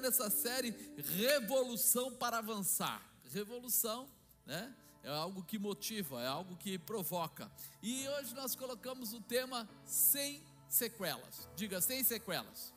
Aí nessa série Revolução para Avançar. Revolução, né? É algo que motiva, é algo que provoca. E hoje nós colocamos o tema sem sequelas. Diga sem sequelas.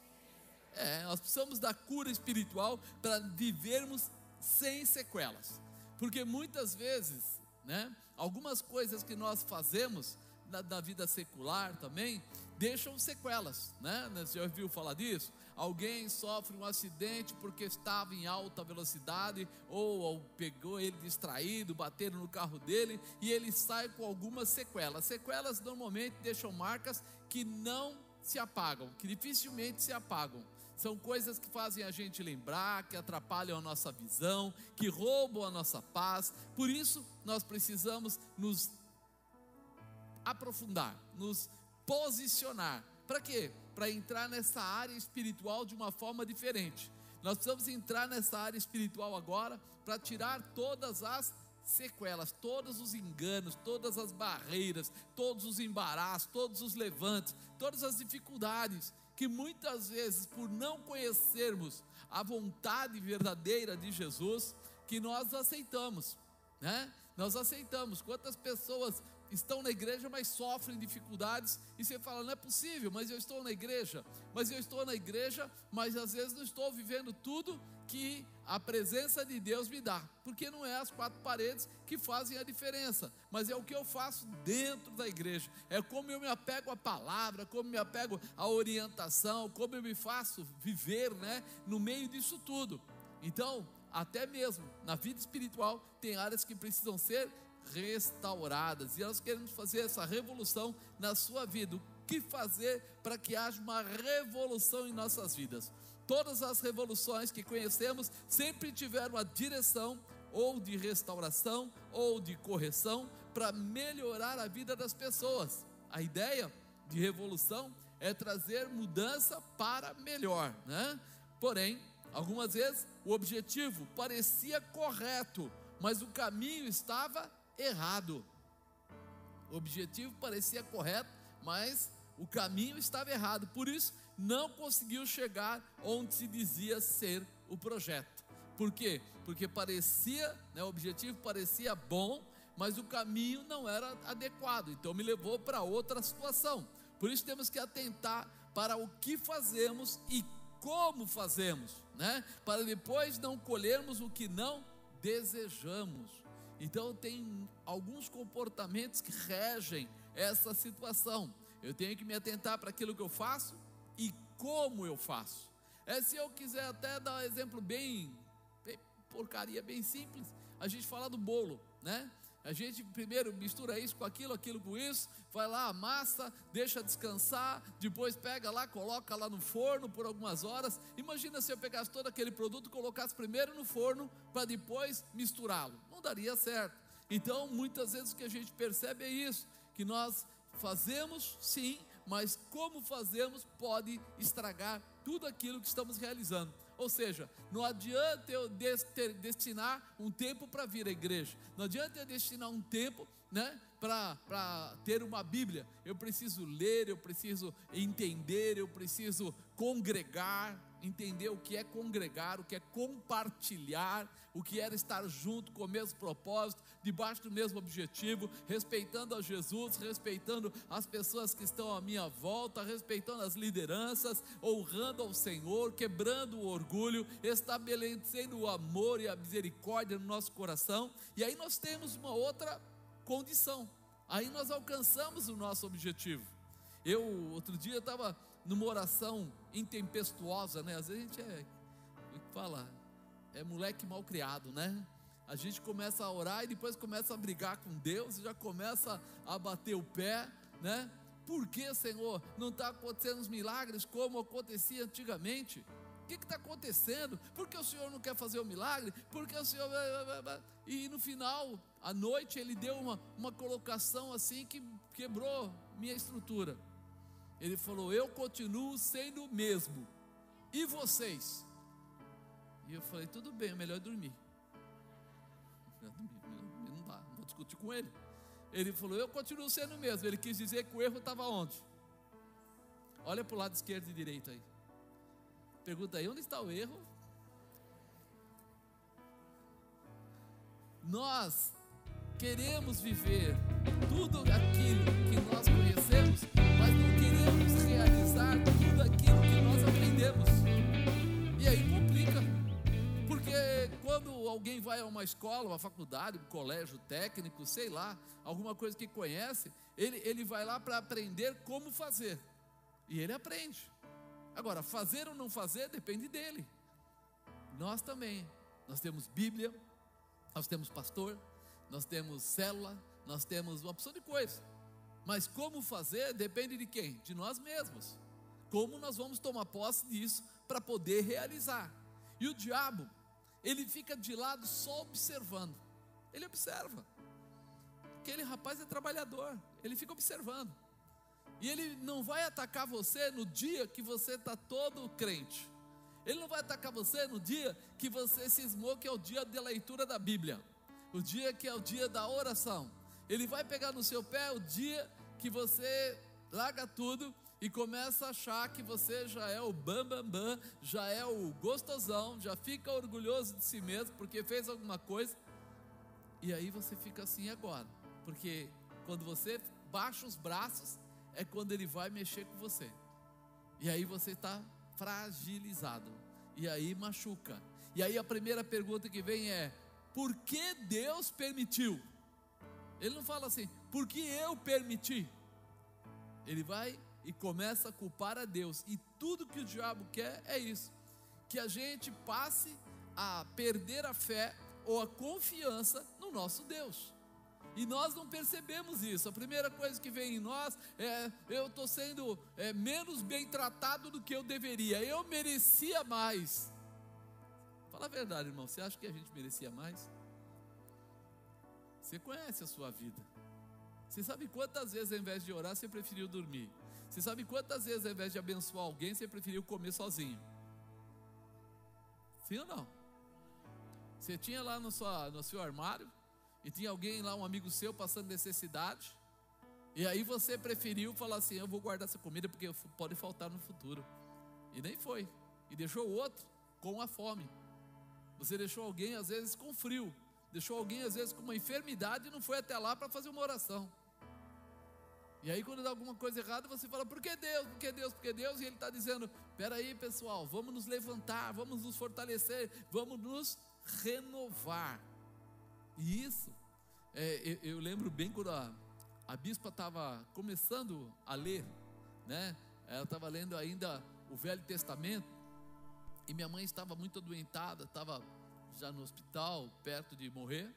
É, nós precisamos da cura espiritual para vivermos sem sequelas. Porque muitas vezes, né, algumas coisas que nós fazemos na, na vida secular também deixam sequelas, né? Você já ouviu falar disso? Alguém sofre um acidente porque estava em alta velocidade ou, ou pegou ele distraído, bateram no carro dele e ele sai com algumas sequelas. Sequelas normalmente deixam marcas que não se apagam, que dificilmente se apagam. São coisas que fazem a gente lembrar, que atrapalham a nossa visão, que roubam a nossa paz. Por isso, nós precisamos nos aprofundar, nos posicionar. Para quê? Para entrar nessa área espiritual de uma forma diferente. Nós precisamos entrar nessa área espiritual agora para tirar todas as sequelas, todos os enganos, todas as barreiras, todos os embaraços, todos os levantes, todas as dificuldades que muitas vezes por não conhecermos a vontade verdadeira de Jesus, que nós aceitamos, né? Nós aceitamos. Quantas pessoas estão na igreja, mas sofrem dificuldades, e você fala, não é possível, mas eu estou na igreja, mas eu estou na igreja, mas às vezes não estou vivendo tudo que a presença de Deus me dá, porque não é as quatro paredes que fazem a diferença, mas é o que eu faço dentro da igreja, é como eu me apego à palavra, como me apego à orientação, como eu me faço viver, né, no meio disso tudo. Então, até mesmo na vida espiritual, tem áreas que precisam ser restauradas. E nós queremos fazer essa revolução na sua vida. O que fazer para que haja uma revolução em nossas vidas? Todas as revoluções que conhecemos sempre tiveram a direção ou de restauração ou de correção para melhorar a vida das pessoas. A ideia de revolução é trazer mudança para melhor, né? Porém, algumas vezes o objetivo parecia correto, mas o caminho estava errado. O objetivo parecia correto, mas o caminho estava errado. Por isso, não conseguiu chegar onde se dizia ser o projeto. Por quê? Porque parecia, né, o objetivo parecia bom, mas o caminho não era adequado. Então me levou para outra situação. Por isso temos que atentar para o que fazemos e como fazemos, né? Para depois não colhermos o que não desejamos. Então tem alguns comportamentos que regem essa situação. Eu tenho que me atentar para aquilo que eu faço e como eu faço. É se eu quiser até dar um exemplo bem, bem porcaria, bem simples, a gente fala do bolo, né? A gente primeiro mistura isso com aquilo, aquilo com isso, vai lá, amassa, deixa descansar, depois pega lá, coloca lá no forno por algumas horas. Imagina se eu pegasse todo aquele produto colocasse primeiro no forno para depois misturá-lo. Não daria certo. Então, muitas vezes o que a gente percebe é isso, que nós fazemos sim, mas como fazemos pode estragar tudo aquilo que estamos realizando. Ou seja, não adianta eu destinar um tempo para vir à igreja, não adianta eu destinar um tempo né, para ter uma Bíblia. Eu preciso ler, eu preciso entender, eu preciso congregar, entender o que é congregar, o que é compartilhar, o que era estar junto com o mesmo propósito, debaixo do mesmo objetivo, respeitando a Jesus, respeitando as pessoas que estão à minha volta, respeitando as lideranças, honrando ao Senhor, quebrando o orgulho, estabelecendo o amor e a misericórdia no nosso coração. E aí nós temos uma outra condição. Aí nós alcançamos o nosso objetivo. Eu outro dia estava numa oração intempestuosa, né? Às vezes a gente é, é fala, é moleque mal criado, né? A gente começa a orar e depois começa a brigar com Deus, e já começa a bater o pé, né? Por que, Senhor, não está acontecendo os milagres como acontecia antigamente? O que está acontecendo? Por que o Senhor não quer fazer o milagre? Por que o Senhor. E no final, à noite, ele deu uma, uma colocação assim que quebrou minha estrutura. Ele falou: Eu continuo sendo o mesmo. E vocês? E eu falei: Tudo bem, é melhor dormir. Não dá, não vou discutir com ele. Ele falou: Eu continuo sendo o mesmo. Ele quis dizer que o erro estava onde? Olha para o lado esquerdo e direito aí. Pergunta aí, onde está o erro? Nós queremos viver tudo aquilo que nós conhecemos, mas não queremos realizar tudo aquilo que nós aprendemos. E aí complica. Porque quando alguém vai a uma escola, uma faculdade, um colégio técnico, sei lá, alguma coisa que conhece, ele, ele vai lá para aprender como fazer. E ele aprende. Agora, fazer ou não fazer depende dele. Nós também. Nós temos Bíblia, nós temos pastor, nós temos célula, nós temos uma opção de coisa. Mas como fazer depende de quem? De nós mesmos. Como nós vamos tomar posse disso para poder realizar. E o diabo, ele fica de lado só observando. Ele observa. Aquele rapaz é trabalhador, ele fica observando. E ele não vai atacar você no dia que você está todo crente. Ele não vai atacar você no dia que você cismou que é o dia da leitura da Bíblia, o dia que é o dia da oração. Ele vai pegar no seu pé o dia que você larga tudo e começa a achar que você já é o bam bam bam, já é o gostosão, já fica orgulhoso de si mesmo porque fez alguma coisa. E aí você fica assim agora, porque quando você baixa os braços, é quando ele vai mexer com você. E aí você está fragilizado. E aí machuca. E aí a primeira pergunta que vem é: por que Deus permitiu? Ele não fala assim, por que eu permiti? Ele vai e começa a culpar a Deus. E tudo que o diabo quer é isso: que a gente passe a perder a fé ou a confiança no nosso Deus. E nós não percebemos isso. A primeira coisa que vem em nós é: eu estou sendo é, menos bem tratado do que eu deveria. Eu merecia mais. Fala a verdade, irmão. Você acha que a gente merecia mais? Você conhece a sua vida. Você sabe quantas vezes, ao invés de orar, você preferiu dormir? Você sabe quantas vezes, ao invés de abençoar alguém, você preferiu comer sozinho? Sim ou não? Você tinha lá no, no seu armário e tinha alguém lá, um amigo seu, passando necessidade, e aí você preferiu falar assim: eu vou guardar essa comida porque pode faltar no futuro. E nem foi. E deixou o outro com a fome. Você deixou alguém, às vezes, com frio. Deixou alguém, às vezes, com uma enfermidade e não foi até lá para fazer uma oração. E aí, quando dá alguma coisa errada, você fala: por que Deus? Por que Deus? Por que Deus? E Ele está dizendo: peraí, pessoal, vamos nos levantar, vamos nos fortalecer, vamos nos renovar. E isso, é, eu, eu, lembro bem quando a, a bispa estava começando a ler, né? Ela estava lendo ainda o Velho Testamento, e minha mãe estava muito adoentada, estava já no hospital, perto de morrer.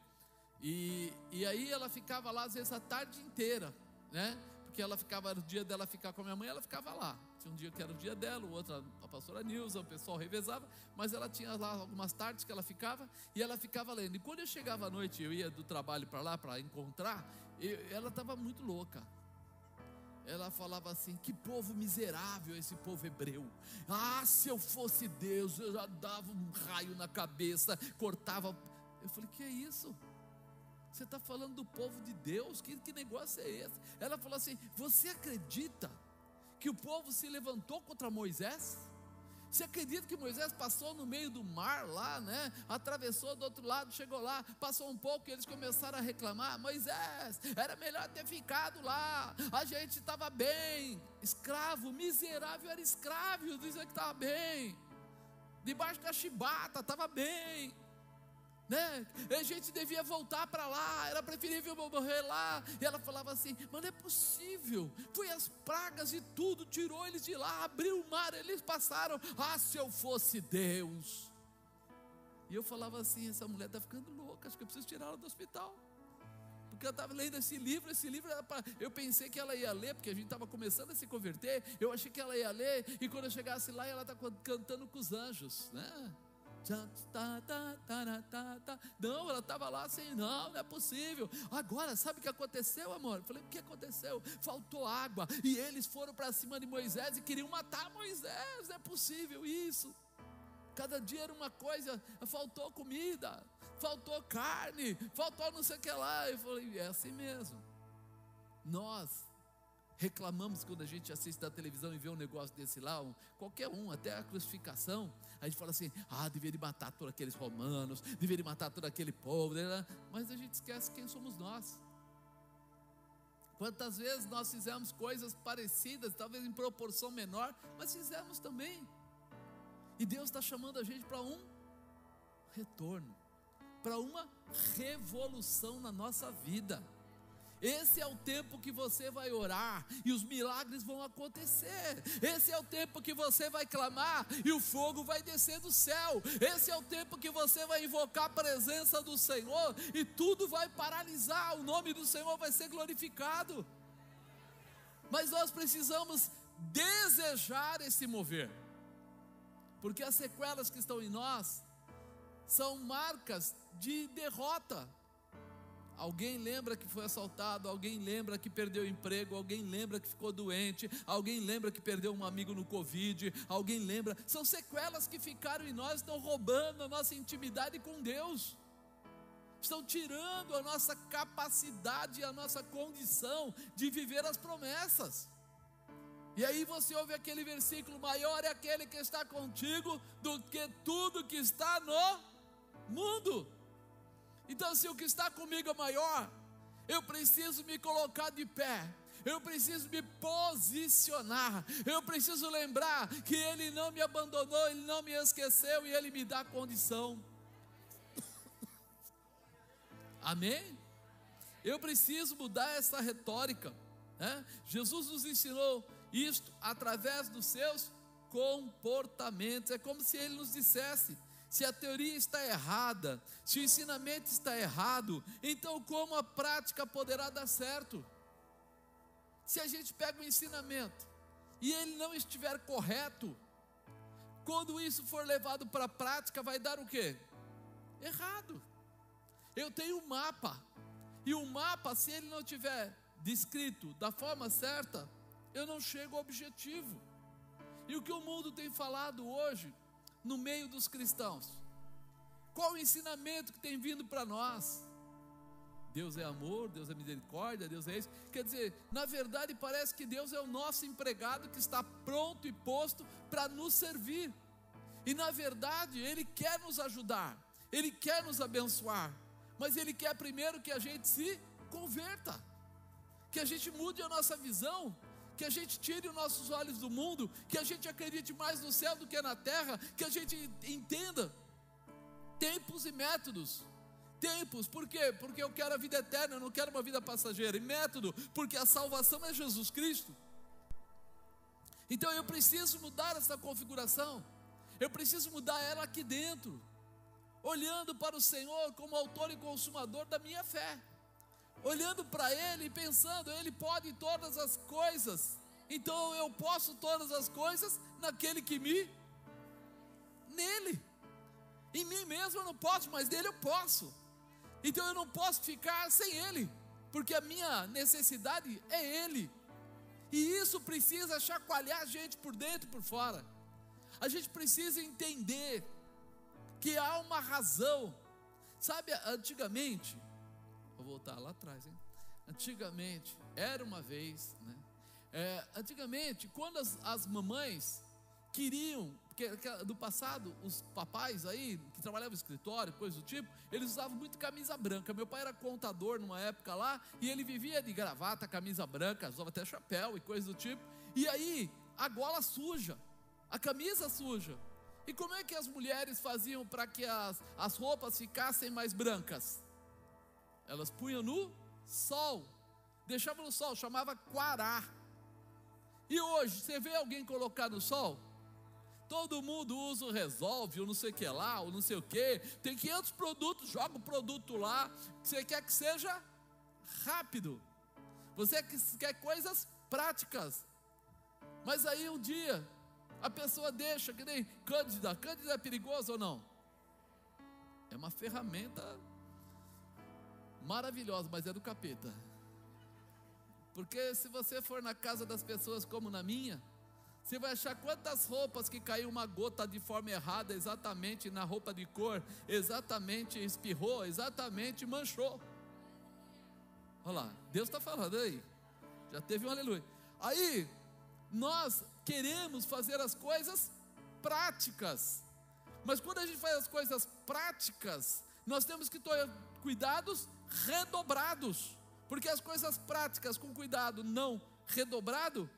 E, e aí ela ficava lá, às vezes, a tarde inteira, né? Porque ela ficava, o dia dela ficar com a minha mãe, ela ficava lá. Tinha um dia que era o dia dela, o outro a pastora Nilza, o pessoal revezava, mas ela tinha lá algumas tardes que ela ficava e ela ficava lendo. E quando eu chegava à noite, eu ia do trabalho para lá para encontrar, eu, ela estava muito louca. Ela falava assim: que povo miserável esse povo hebreu. Ah, se eu fosse Deus, eu já dava um raio na cabeça, cortava. Eu falei: que é isso? Você está falando do povo de Deus? Que, que negócio é esse? Ela falou assim: Você acredita que o povo se levantou contra Moisés? Você acredita que Moisés passou no meio do mar lá, né? Atravessou do outro lado, chegou lá, passou um pouco e eles começaram a reclamar: Moisés, era melhor ter ficado lá, a gente estava bem. Escravo, miserável era escravo, dizia que estava bem. Debaixo da chibata, estava bem né? A gente devia voltar para lá, era preferível morrer lá. E ela falava assim: Mas não é possível. Foi as pragas e tudo, tirou eles de lá, abriu o mar, eles passaram. Ah, se eu fosse Deus. E eu falava assim: Essa mulher está ficando louca, acho que eu preciso tirar ela do hospital. porque eu estava lendo esse livro, esse livro para. Eu pensei que ela ia ler, porque a gente estava começando a se converter, eu achei que ela ia ler, e quando eu chegasse lá, ela está cantando com os anjos, né? Não, ela estava lá assim, não, não é possível. Agora, sabe o que aconteceu, amor? Eu falei, o que aconteceu? Faltou água, e eles foram para cima de Moisés e queriam matar Moisés, não é possível isso. Cada dia era uma coisa, faltou comida, faltou carne, faltou não sei o que lá. Eu falei, é assim mesmo. Nós reclamamos quando a gente assiste a televisão e vê um negócio desse lá, um, qualquer um, até a crucificação, a gente fala assim: ah, deveria matar todos aqueles romanos, deveria matar todo aquele povo, né? mas a gente esquece quem somos nós. Quantas vezes nós fizemos coisas parecidas, talvez em proporção menor, mas fizemos também. E Deus está chamando a gente para um retorno, para uma revolução na nossa vida. Esse é o tempo que você vai orar e os milagres vão acontecer. Esse é o tempo que você vai clamar e o fogo vai descer do céu. Esse é o tempo que você vai invocar a presença do Senhor e tudo vai paralisar. O nome do Senhor vai ser glorificado. Mas nós precisamos desejar esse mover porque as sequelas que estão em nós são marcas de derrota. Alguém lembra que foi assaltado, alguém lembra que perdeu emprego, alguém lembra que ficou doente, alguém lembra que perdeu um amigo no Covid, alguém lembra. São sequelas que ficaram em nós, estão roubando a nossa intimidade com Deus, estão tirando a nossa capacidade e a nossa condição de viver as promessas. E aí você ouve aquele versículo: maior é aquele que está contigo do que tudo que está no mundo. Então, se o que está comigo é maior, eu preciso me colocar de pé. Eu preciso me posicionar. Eu preciso lembrar que Ele não me abandonou, Ele não me esqueceu e Ele me dá condição. Amém? Eu preciso mudar essa retórica. Né? Jesus nos ensinou isto através dos seus comportamentos. É como se ele nos dissesse: se a teoria está errada, se o ensinamento está errado, então como a prática poderá dar certo? Se a gente pega o ensinamento e ele não estiver correto, quando isso for levado para a prática, vai dar o quê? Errado. Eu tenho um mapa, e o mapa, se ele não tiver descrito da forma certa, eu não chego ao objetivo. E o que o mundo tem falado hoje, no meio dos cristãos? Qual o ensinamento que tem vindo para nós? Deus é amor, Deus é misericórdia, Deus é isso. Quer dizer, na verdade parece que Deus é o nosso empregado que está pronto e posto para nos servir. E na verdade, Ele quer nos ajudar, Ele quer nos abençoar, mas Ele quer primeiro que a gente se converta, que a gente mude a nossa visão que a gente tire os nossos olhos do mundo, que a gente acredite mais no céu do que na terra, que a gente entenda tempos e métodos. Tempos, por quê? Porque eu quero a vida eterna, eu não quero uma vida passageira. E método, porque a salvação é Jesus Cristo. Então eu preciso mudar essa configuração, eu preciso mudar ela aqui dentro, olhando para o Senhor como autor e consumador da minha fé olhando para Ele e pensando, Ele pode todas as coisas, então eu posso todas as coisas naquele que me, nele, em mim mesmo eu não posso, mas nele eu posso, então eu não posso ficar sem Ele, porque a minha necessidade é Ele, e isso precisa chacoalhar a gente por dentro e por fora, a gente precisa entender que há uma razão, sabe, antigamente, Vou voltar lá atrás, hein? Antigamente, era uma vez, né? É, antigamente, quando as, as mamães queriam, porque do passado, os papais aí, que trabalhavam no escritório, coisa do tipo, eles usavam muito camisa branca. Meu pai era contador numa época lá, e ele vivia de gravata, camisa branca, usava até chapéu e coisa do tipo. E aí, a gola suja, a camisa suja. E como é que as mulheres faziam para que as, as roupas ficassem mais brancas? Elas punham no sol, deixavam no sol, chamava quará. E hoje, você vê alguém colocar no sol? Todo mundo usa o resolve, ou não sei o que lá, ou não sei o que. Tem 500 produtos, joga o produto lá, você quer que seja rápido. Você quer coisas práticas. Mas aí um dia a pessoa deixa, que nem Cândida. Cândida é perigoso ou não? É uma ferramenta maravilhosa, mas é do capeta. Porque se você for na casa das pessoas como na minha, você vai achar quantas roupas que caiu uma gota de forma errada, exatamente na roupa de cor, exatamente espirrou, exatamente manchou. Olha lá, Deus está falando aí. Já teve um aleluia. Aí, nós queremos fazer as coisas práticas. Mas quando a gente faz as coisas práticas, nós temos que ter cuidados redobrados. Porque as coisas práticas com cuidado não redobrado,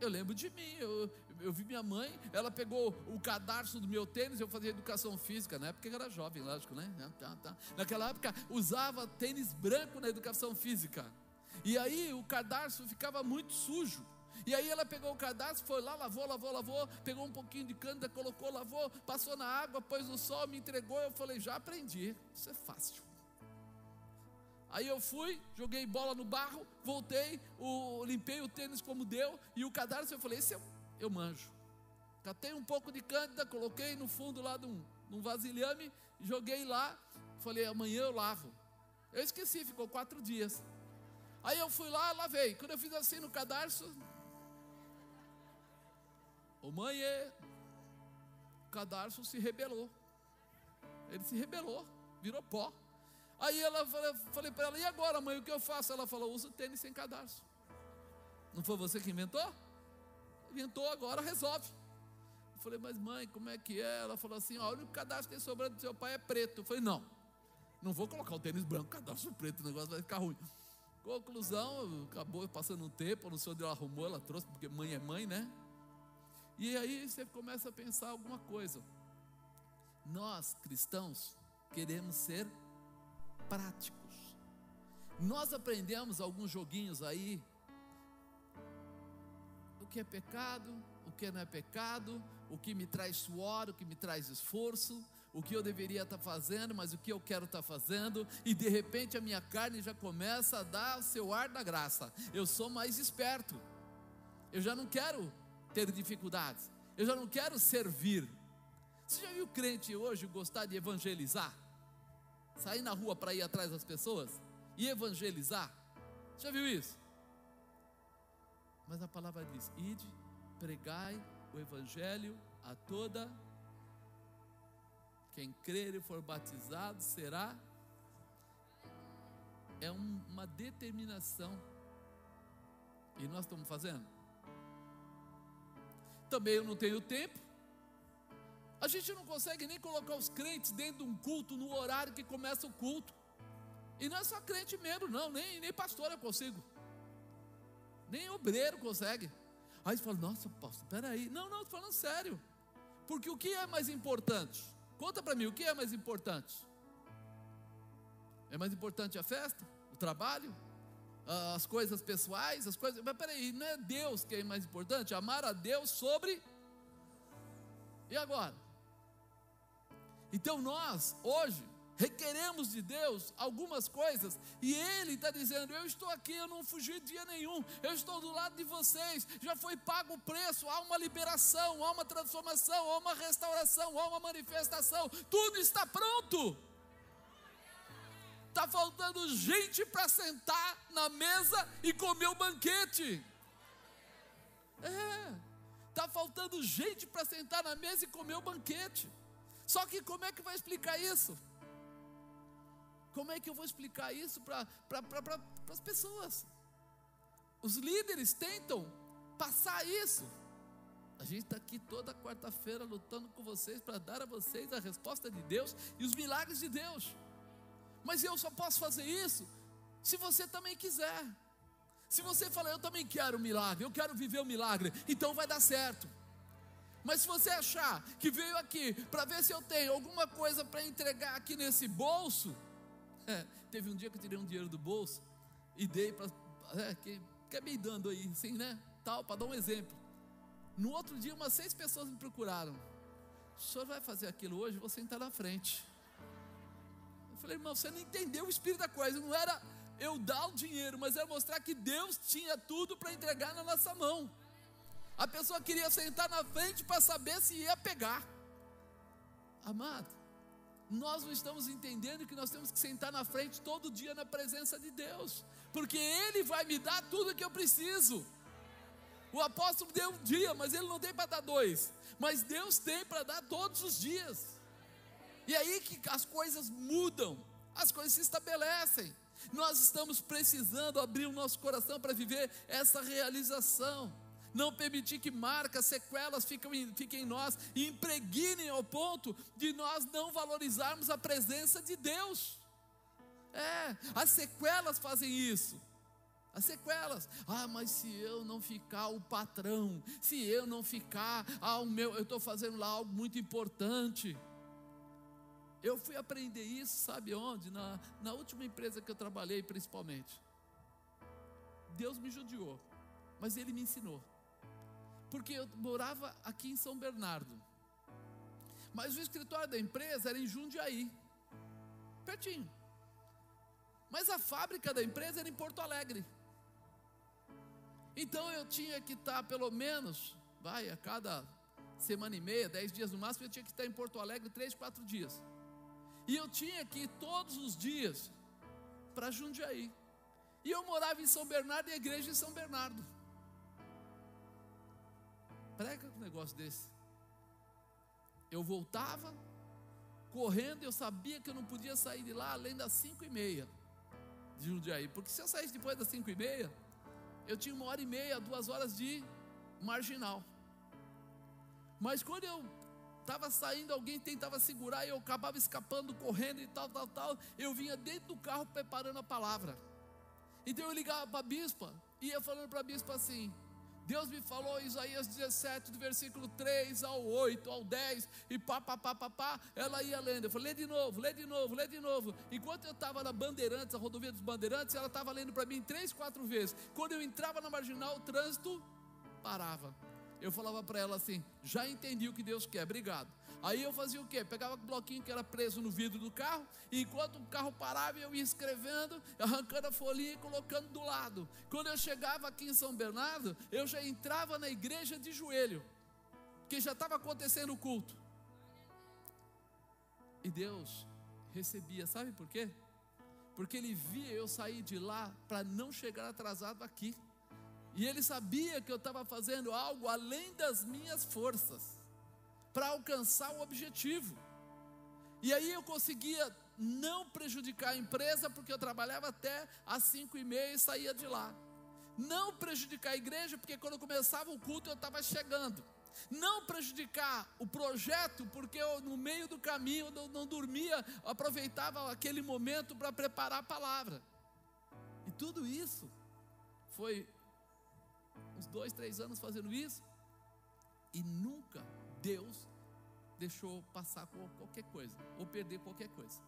eu lembro de mim, eu, eu vi minha mãe, ela pegou o cadarço do meu tênis, eu fazia educação física, na época eu era jovem, lógico, né? Tá, tá. Naquela época usava tênis branco na educação física. E aí o cadarço ficava muito sujo. E aí ela pegou o cadastro, foi lá, lavou, lavou, lavou, pegou um pouquinho de cândida, colocou, lavou, passou na água, pôs no sol, me entregou. Eu falei, já aprendi, isso é fácil. Aí eu fui, joguei bola no barro, voltei, o, limpei o tênis como deu, e o cadarço eu falei, esse eu, eu manjo. Catei um pouco de cândida, coloquei no fundo lá de um, de um vasilhame, joguei lá, falei, amanhã eu lavo. Eu esqueci, ficou quatro dias. Aí eu fui lá, lavei. Quando eu fiz assim no cadarço, o mãe, o cadarço se rebelou. Ele se rebelou, virou pó. Aí ela falei para ela, e agora, mãe, o que eu faço? Ela falou, usa o tênis sem cadarço. Não foi você que inventou? Inventou, agora resolve. Eu falei, mas mãe, como é que é? Ela falou assim: ó, o cadastro que tem sobrando do seu pai é preto. Eu falei, não, não vou colocar o tênis branco, cadastro preto, o negócio vai ficar ruim. Conclusão, acabou passando um tempo, não sei onde ela arrumou, ela trouxe, porque mãe é mãe, né? E aí você começa a pensar alguma coisa. Nós, cristãos, queremos ser práticos. Nós aprendemos alguns joguinhos aí. O que é pecado, o que não é pecado, o que me traz suor, o que me traz esforço, o que eu deveria estar fazendo, mas o que eu quero estar fazendo, e de repente a minha carne já começa a dar o seu ar da graça. Eu sou mais esperto. Eu já não quero ter dificuldades. Eu já não quero servir. Você já viu crente hoje gostar de evangelizar? Sair na rua para ir atrás das pessoas e evangelizar? Já viu isso? Mas a palavra diz: ide, pregai o evangelho a toda. Quem crer e for batizado será. É uma determinação. E nós estamos fazendo? Também eu não tenho tempo. A gente não consegue nem colocar os crentes dentro de um culto no horário que começa o culto. E não é só crente mesmo, não, nem, nem pastor eu consigo. Nem obreiro consegue. Aí você fala, nossa, pastor, peraí. Não, não, estou falando sério. Porque o que é mais importante? Conta para mim, o que é mais importante? É mais importante a festa? O trabalho? as coisas pessoais, as coisas. Mas peraí, não é Deus que é mais importante? Amar a Deus sobre. E agora? Então nós, hoje, requeremos de Deus algumas coisas, e Ele está dizendo: Eu estou aqui, eu não fugi dia nenhum, eu estou do lado de vocês, já foi pago o preço, há uma liberação, há uma transformação, há uma restauração, há uma manifestação, tudo está pronto. Está faltando gente para sentar na mesa e comer o banquete. É, está faltando gente para sentar na mesa e comer o banquete. Só que como é que vai explicar isso? Como é que eu vou explicar isso para pra, pra, pra, as pessoas? Os líderes tentam passar isso. A gente está aqui toda quarta-feira lutando com vocês para dar a vocês a resposta de Deus e os milagres de Deus. Mas eu só posso fazer isso se você também quiser. Se você falar, eu também quero um milagre, eu quero viver o um milagre, então vai dar certo. Mas se você achar que veio aqui para ver se eu tenho alguma coisa para entregar aqui nesse bolso, é, teve um dia que eu tirei um dinheiro do bolso e dei para. É, que, que é dando aí, assim, né? Tal, para dar um exemplo. No outro dia, umas seis pessoas me procuraram. O senhor vai fazer aquilo hoje? Vou sentar na frente. Falei, irmão, você não entendeu o espírito da coisa. Não era eu dar o dinheiro, mas era mostrar que Deus tinha tudo para entregar na nossa mão. A pessoa queria sentar na frente para saber se ia pegar. Amado, nós não estamos entendendo que nós temos que sentar na frente todo dia na presença de Deus, porque Ele vai me dar tudo que eu preciso. O apóstolo deu um dia, mas ele não tem para dar dois. Mas Deus tem para dar todos os dias. E aí que as coisas mudam, as coisas se estabelecem. Nós estamos precisando abrir o nosso coração para viver essa realização. Não permitir que marcas, sequelas fiquem, fiquem em nós e impregnem ao ponto de nós não valorizarmos a presença de Deus. É, as sequelas fazem isso. As sequelas. Ah, mas se eu não ficar o patrão, se eu não ficar, ah, o meu, eu estou fazendo lá algo muito importante. Eu fui aprender isso, sabe onde? Na, na última empresa que eu trabalhei, principalmente. Deus me judiou, mas Ele me ensinou. Porque eu morava aqui em São Bernardo. Mas o escritório da empresa era em Jundiaí, pertinho. Mas a fábrica da empresa era em Porto Alegre. Então eu tinha que estar pelo menos, vai, a cada semana e meia, dez dias no máximo, eu tinha que estar em Porto Alegre três, quatro dias. E eu tinha que ir todos os dias para Jundiaí. E eu morava em São Bernardo e a igreja em São Bernardo. Prega um negócio desse. Eu voltava correndo, eu sabia que eu não podia sair de lá além das cinco e meia de Jundiaí. Porque se eu saísse depois das cinco e meia, eu tinha uma hora e meia, duas horas de marginal. Mas quando eu estava saindo, alguém tentava segurar e eu acabava escapando, correndo e tal, tal, tal. Eu vinha dentro do carro preparando a palavra. Então eu ligava para a bispa e ia falando para a bispa assim: Deus me falou Isaías 17, do versículo 3 ao 8, ao 10, e pá, pá, pá, pá, pá, ela ia lendo. Eu falei, lê de novo, lê de novo, lê de novo. Enquanto eu estava na Bandeirantes, a rodovia dos Bandeirantes, ela estava lendo para mim três, quatro vezes. Quando eu entrava na marginal, o trânsito parava. Eu falava para ela assim: já entendi o que Deus quer, obrigado. Aí eu fazia o quê? Pegava o bloquinho que era preso no vidro do carro, e enquanto o carro parava, eu ia escrevendo, arrancando a folhinha e colocando do lado. Quando eu chegava aqui em São Bernardo, eu já entrava na igreja de joelho, que já estava acontecendo o culto. E Deus recebia, sabe por quê? Porque Ele via eu sair de lá para não chegar atrasado aqui. E Ele sabia que eu estava fazendo algo além das minhas forças para alcançar o objetivo. E aí eu conseguia não prejudicar a empresa, porque eu trabalhava até às cinco e meia e saía de lá. Não prejudicar a igreja, porque quando começava o culto eu estava chegando. Não prejudicar o projeto, porque eu no meio do caminho não, não dormia, aproveitava aquele momento para preparar a palavra. E tudo isso foi uns dois, três anos fazendo isso, e nunca Deus deixou passar qualquer coisa, ou perder qualquer coisa.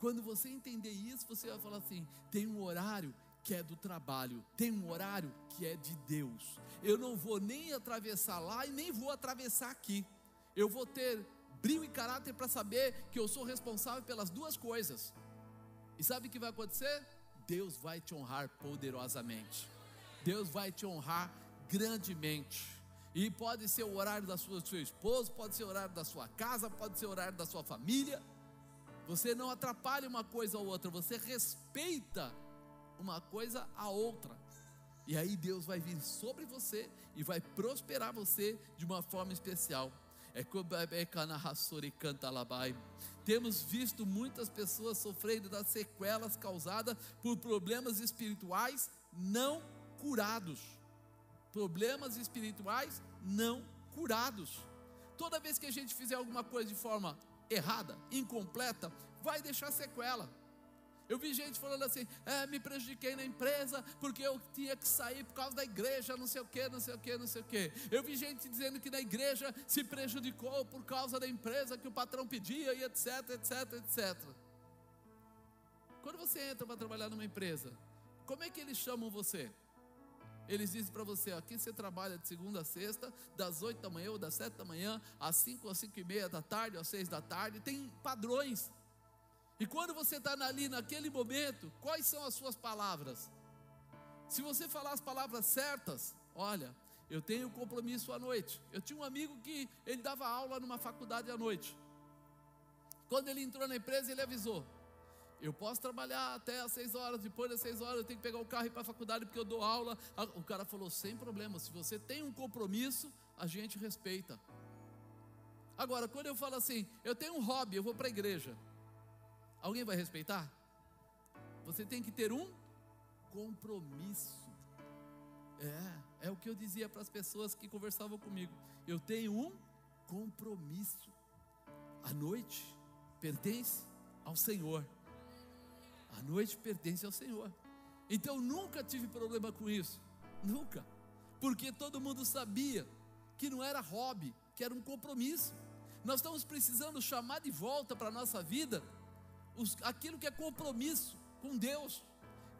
Quando você entender isso, você vai falar assim: tem um horário que é do trabalho, tem um horário que é de Deus. Eu não vou nem atravessar lá e nem vou atravessar aqui. Eu vou ter brilho e caráter para saber que eu sou responsável pelas duas coisas. E sabe o que vai acontecer? Deus vai te honrar poderosamente. Deus vai te honrar grandemente. E pode ser o horário da sua, do seu esposo, pode ser o horário da sua casa, pode ser o horário da sua família. Você não atrapalha uma coisa ou outra, você respeita uma coisa a outra. E aí Deus vai vir sobre você e vai prosperar você de uma forma especial. É Temos visto muitas pessoas sofrendo das sequelas causadas por problemas espirituais não curados problemas espirituais não curados. Toda vez que a gente fizer alguma coisa de forma errada, incompleta, vai deixar sequela. Eu vi gente falando assim: é, me prejudiquei na empresa porque eu tinha que sair por causa da igreja, não sei o que, não sei o que, não sei o que. Eu vi gente dizendo que na igreja se prejudicou por causa da empresa que o patrão pedia e etc, etc, etc. Quando você entra para trabalhar numa empresa, como é que eles chamam você? Eles dizem para você, aqui você trabalha de segunda a sexta, das oito da manhã ou das sete da manhã, às cinco ou cinco e meia da tarde, às seis da tarde, tem padrões. E quando você está ali naquele momento, quais são as suas palavras? Se você falar as palavras certas, olha, eu tenho compromisso à noite. Eu tinha um amigo que ele dava aula numa faculdade à noite. Quando ele entrou na empresa, ele avisou: Eu posso trabalhar até às seis horas, depois das seis horas eu tenho que pegar o carro e ir para a faculdade porque eu dou aula. O cara falou: Sem problema, se você tem um compromisso, a gente respeita. Agora, quando eu falo assim, eu tenho um hobby, eu vou para a igreja, alguém vai respeitar? Você tem que ter um compromisso. É, é o que eu dizia para as pessoas que conversavam comigo. Eu tenho um compromisso. A noite pertence ao Senhor. A noite pertence ao Senhor. Então nunca tive problema com isso. Nunca. Porque todo mundo sabia que não era hobby, que era um compromisso. Nós estamos precisando chamar de volta para a nossa vida os, aquilo que é compromisso com Deus,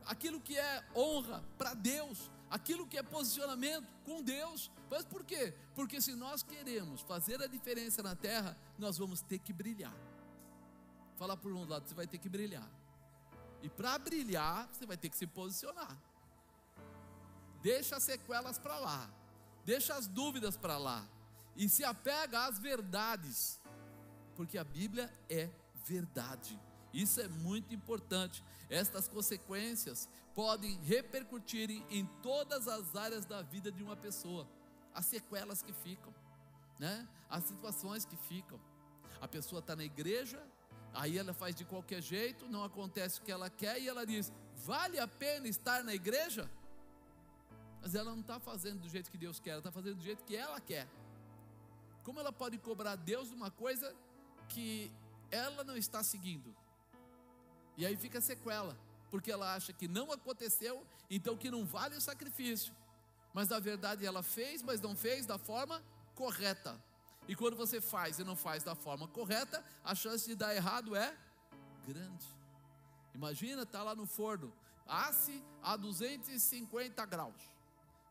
aquilo que é honra para Deus, aquilo que é posicionamento com Deus. Mas por quê? Porque se nós queremos fazer a diferença na terra, nós vamos ter que brilhar. Falar por um lado, você vai ter que brilhar. E para brilhar, você vai ter que se posicionar. Deixa as sequelas para lá. Deixa as dúvidas para lá. E se apega às verdades. Porque a Bíblia é verdade. Isso é muito importante. Estas consequências podem repercutir em todas as áreas da vida de uma pessoa. As sequelas que ficam, né? As situações que ficam. A pessoa está na igreja, Aí ela faz de qualquer jeito, não acontece o que ela quer e ela diz: vale a pena estar na igreja? Mas ela não está fazendo do jeito que Deus quer, ela está fazendo do jeito que ela quer. Como ela pode cobrar Deus uma coisa que ela não está seguindo? E aí fica sequela, porque ela acha que não aconteceu, então que não vale o sacrifício. Mas na verdade ela fez, mas não fez da forma correta. E quando você faz e não faz da forma correta, a chance de dar errado é grande. Imagina, está lá no forno, asse a 250 graus.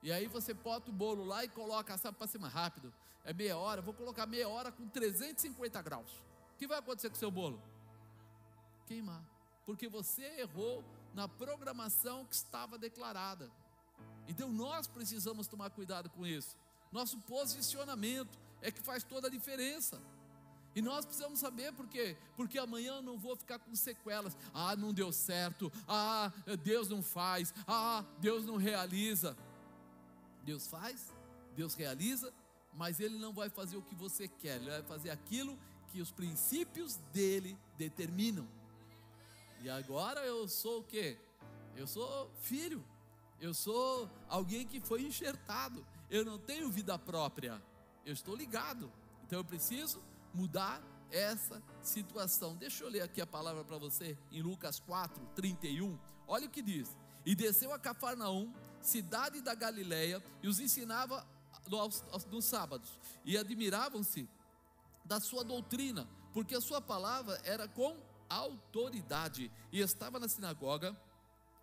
E aí você bota o bolo lá e coloca, sabe, para cima rápido. É meia hora, vou colocar meia hora com 350 graus. O que vai acontecer com o seu bolo? Queimar. Porque você errou na programação que estava declarada. Então nós precisamos tomar cuidado com isso. Nosso posicionamento, é que faz toda a diferença. E nós precisamos saber por quê? Porque amanhã eu não vou ficar com sequelas. Ah, não deu certo. Ah, Deus não faz. Ah, Deus não realiza. Deus faz, Deus realiza, mas Ele não vai fazer o que você quer, Ele vai fazer aquilo que os princípios dele determinam. E agora eu sou o quê? Eu sou filho, eu sou alguém que foi enxertado, eu não tenho vida própria eu estou ligado. Então eu preciso mudar essa situação. Deixa eu ler aqui a palavra para você em Lucas 4, 31. Olha o que diz: E desceu a Cafarnaum, cidade da Galileia, e os ensinava nos, nos sábados, e admiravam-se da sua doutrina, porque a sua palavra era com autoridade. E estava na sinagoga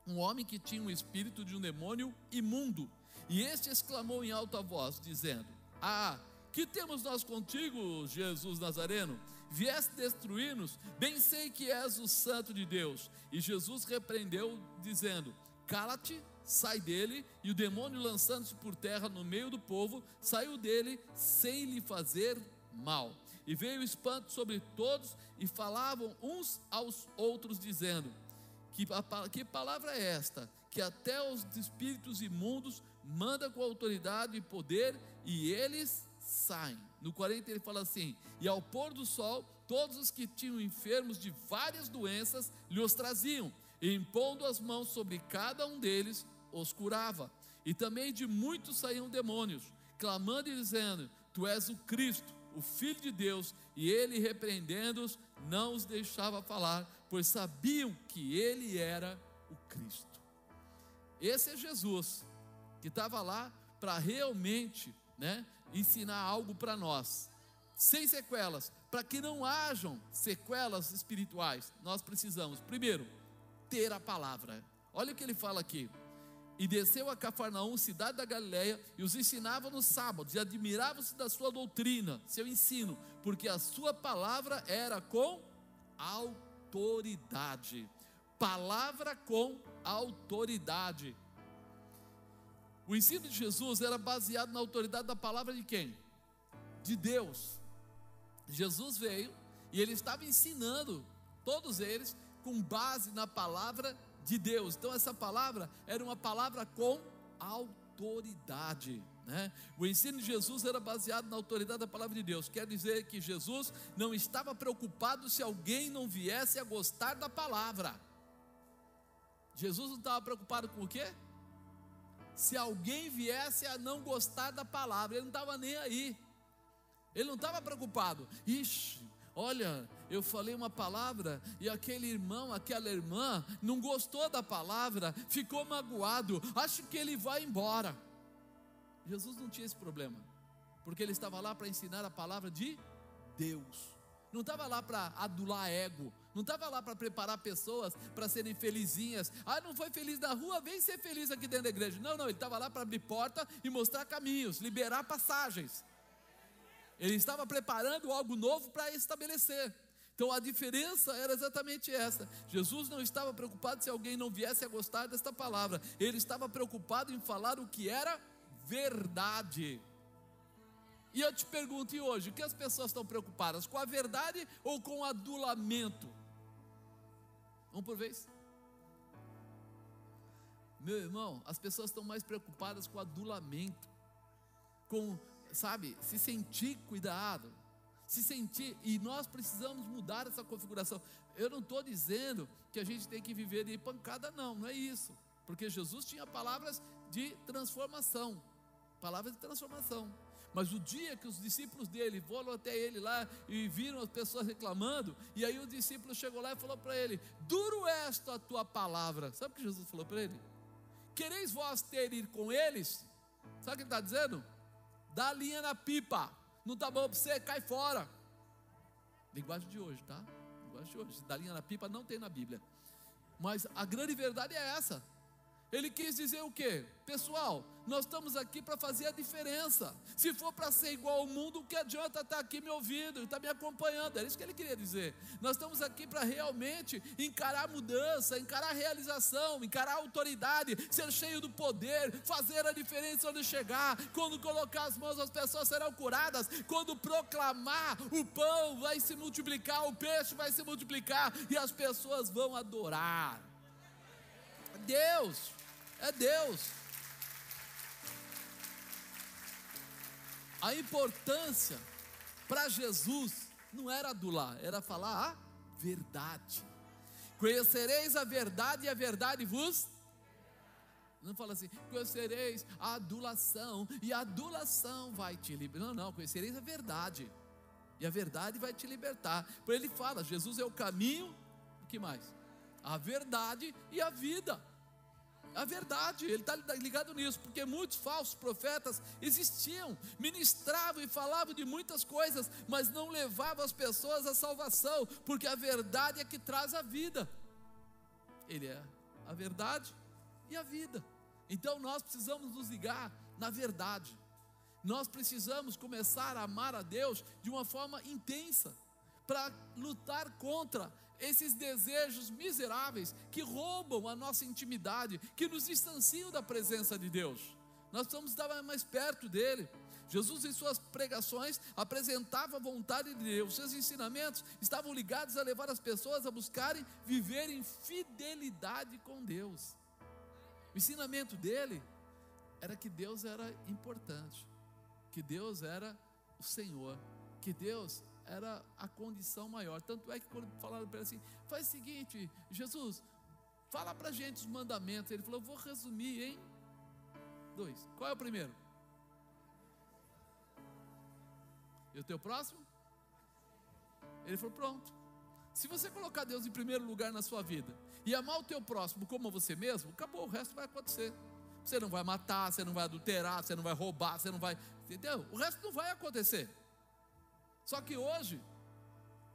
um homem que tinha um espírito de um demônio imundo, e este exclamou em alta voz, dizendo: Ah, que temos nós contigo, Jesus Nazareno? Vieste destruir-nos? Bem sei que és o Santo de Deus. E Jesus repreendeu, dizendo: Cala-te, sai dele. E o demônio, lançando-se por terra no meio do povo, saiu dele sem lhe fazer mal. E veio espanto sobre todos, e falavam uns aos outros, dizendo: Que, que palavra é esta? Que até os espíritos imundos manda com autoridade e poder, e eles saem. No 40 ele fala assim: E ao pôr do sol, todos os que tinham enfermos de várias doenças lhe os traziam, e impondo as mãos sobre cada um deles, os curava. E também de muitos saíam demônios, clamando e dizendo: Tu és o Cristo, o Filho de Deus. E ele, repreendendo-os, não os deixava falar, pois sabiam que ele era o Cristo. Esse é Jesus, que estava lá para realmente né, ensinar algo para nós, sem sequelas, para que não hajam sequelas espirituais, nós precisamos, primeiro, ter a palavra. Olha o que ele fala aqui. E desceu a Cafarnaum, cidade da Galiléia, e os ensinava nos sábados, e admiravam-se da sua doutrina, seu ensino, porque a sua palavra era com autoridade. Palavra com autoridade. O ensino de Jesus era baseado na autoridade da palavra de quem? De Deus. Jesus veio e ele estava ensinando todos eles com base na palavra de Deus. Então essa palavra era uma palavra com autoridade. Né? O ensino de Jesus era baseado na autoridade da palavra de Deus. Quer dizer que Jesus não estava preocupado se alguém não viesse a gostar da palavra. Jesus não estava preocupado com o quê? Se alguém viesse a não gostar da palavra, ele não estava nem aí. Ele não estava preocupado. Ixi, olha, eu falei uma palavra e aquele irmão, aquela irmã não gostou da palavra, ficou magoado, acho que ele vai embora. Jesus não tinha esse problema, porque ele estava lá para ensinar a palavra de Deus. Não estava lá para adular ego, não estava lá para preparar pessoas para serem felizinhas. Ah, não foi feliz na rua, vem ser feliz aqui dentro da igreja. Não, não, ele estava lá para abrir porta e mostrar caminhos, liberar passagens. Ele estava preparando algo novo para estabelecer. Então a diferença era exatamente essa. Jesus não estava preocupado se alguém não viesse a gostar desta palavra. Ele estava preocupado em falar o que era verdade. E eu te pergunto, e hoje, o que as pessoas estão preocupadas? Com a verdade ou com o adulamento? Um por vez. Meu irmão, as pessoas estão mais preocupadas com adulamento, com sabe, se sentir cuidado, se sentir, e nós precisamos mudar essa configuração. Eu não estou dizendo que a gente tem que viver de pancada, não, não é isso, porque Jesus tinha palavras de transformação, palavras de transformação. Mas o dia que os discípulos dele foram até ele lá e viram as pessoas reclamando, e aí o discípulo chegou lá e falou para ele: Duro esta a tua palavra. Sabe o que Jesus falou para ele? Quereis vós ter ir com eles? Sabe o que ele está dizendo? Dá linha na pipa. Não tá bom para você, cai fora. Linguagem de hoje, tá? Linguagem de hoje. Dá linha na pipa não tem na Bíblia. Mas a grande verdade é essa. Ele quis dizer o quê? Pessoal, nós estamos aqui para fazer a diferença. Se for para ser igual ao mundo, o que adianta estar tá aqui me ouvindo, estar tá me acompanhando? Era isso que ele queria dizer. Nós estamos aqui para realmente encarar mudança, encarar realização, encarar autoridade, ser cheio do poder, fazer a diferença onde chegar. Quando colocar as mãos, as pessoas serão curadas. Quando proclamar, o pão vai se multiplicar, o peixe vai se multiplicar e as pessoas vão adorar. Deus é Deus. A importância para Jesus não era adular, era falar a verdade. Conhecereis a verdade e a verdade vos. Não fala assim, conhecereis a adulação e a adulação vai te libertar. Não, não, conhecereis a verdade e a verdade vai te libertar. Por ele fala, Jesus é o caminho, o que mais? A verdade e a vida. A verdade, ele está ligado nisso, porque muitos falsos profetas existiam, ministravam e falavam de muitas coisas, mas não levavam as pessoas à salvação, porque a verdade é que traz a vida. Ele é a verdade e a vida. Então nós precisamos nos ligar na verdade. Nós precisamos começar a amar a Deus de uma forma intensa, para lutar contra esses desejos miseráveis que roubam a nossa intimidade, que nos distanciam da presença de Deus. Nós precisamos estar mais perto dele. Jesus, em suas pregações, apresentava a vontade de Deus. Seus ensinamentos estavam ligados a levar as pessoas a buscarem viver em fidelidade com Deus. O ensinamento dele era que Deus era importante, que Deus era o Senhor, que Deus era a condição maior. Tanto é que quando falaram para ele assim, faz o seguinte, Jesus, fala para a gente os mandamentos. Ele falou, vou resumir em dois. Qual é o primeiro? E o teu próximo? Ele falou, pronto. Se você colocar Deus em primeiro lugar na sua vida e amar o teu próximo como você mesmo, acabou, o resto vai acontecer. Você não vai matar, você não vai adulterar, você não vai roubar, você não vai. Entendeu? O resto não vai acontecer. Só que hoje,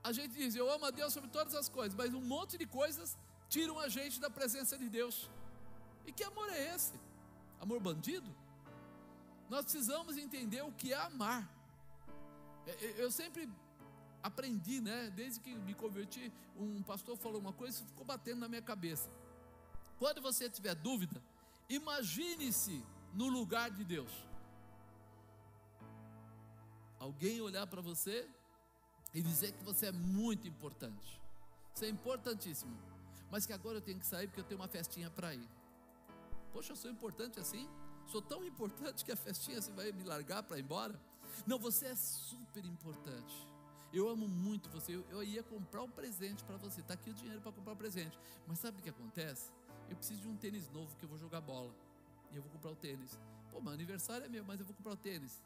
a gente diz, eu amo a Deus sobre todas as coisas, mas um monte de coisas tiram a gente da presença de Deus. E que amor é esse? Amor bandido? Nós precisamos entender o que é amar. Eu sempre aprendi, né? Desde que me converti, um pastor falou uma coisa, isso ficou batendo na minha cabeça. Quando você tiver dúvida, imagine-se no lugar de Deus. Alguém olhar para você e dizer que você é muito importante. Você é importantíssimo. Mas que agora eu tenho que sair porque eu tenho uma festinha para ir. Poxa, eu sou importante assim? Sou tão importante que a festinha você vai me largar para ir embora? Não, você é super importante. Eu amo muito você. Eu, eu ia comprar um presente para você. Está aqui o dinheiro para comprar um presente. Mas sabe o que acontece? Eu preciso de um tênis novo que eu vou jogar bola. E eu vou comprar o tênis. Pô, meu aniversário é meu, mas eu vou comprar o tênis.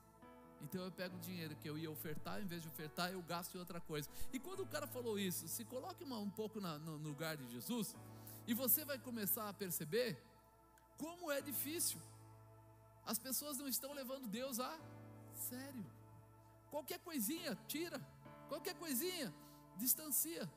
Então eu pego o dinheiro que eu ia ofertar, em vez de ofertar, eu gasto em outra coisa. E quando o cara falou isso, se coloque uma, um pouco na, no, no lugar de Jesus, e você vai começar a perceber como é difícil. As pessoas não estão levando Deus a sério. Qualquer coisinha, tira. Qualquer coisinha, distancia.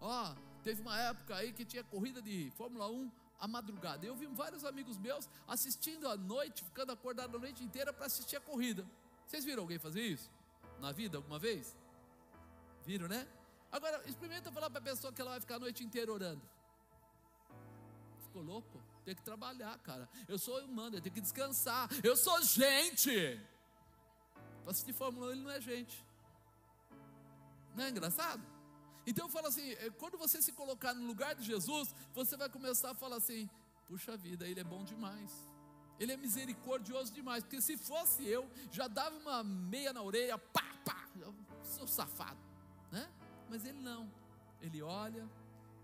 Ó, teve uma época aí que tinha corrida de Fórmula 1 à madrugada. Eu vi vários amigos meus assistindo à noite, ficando acordado a noite inteira para assistir a corrida. Vocês viram alguém fazer isso? Na vida, alguma vez? Viram, né? Agora, experimenta falar para a pessoa que ela vai ficar a noite inteira orando. Ficou louco? Tem que trabalhar, cara. Eu sou humano, eu tenho que descansar. Eu sou gente. Para assistir Fórmula 1, ele não é gente. Não é engraçado? Então eu falo assim: é, quando você se colocar no lugar de Jesus, você vai começar a falar assim: puxa vida, ele é bom demais. Ele é misericordioso demais, porque se fosse eu, já dava uma meia na orelha, pá, pá, sou safado, né? Mas ele não. Ele olha,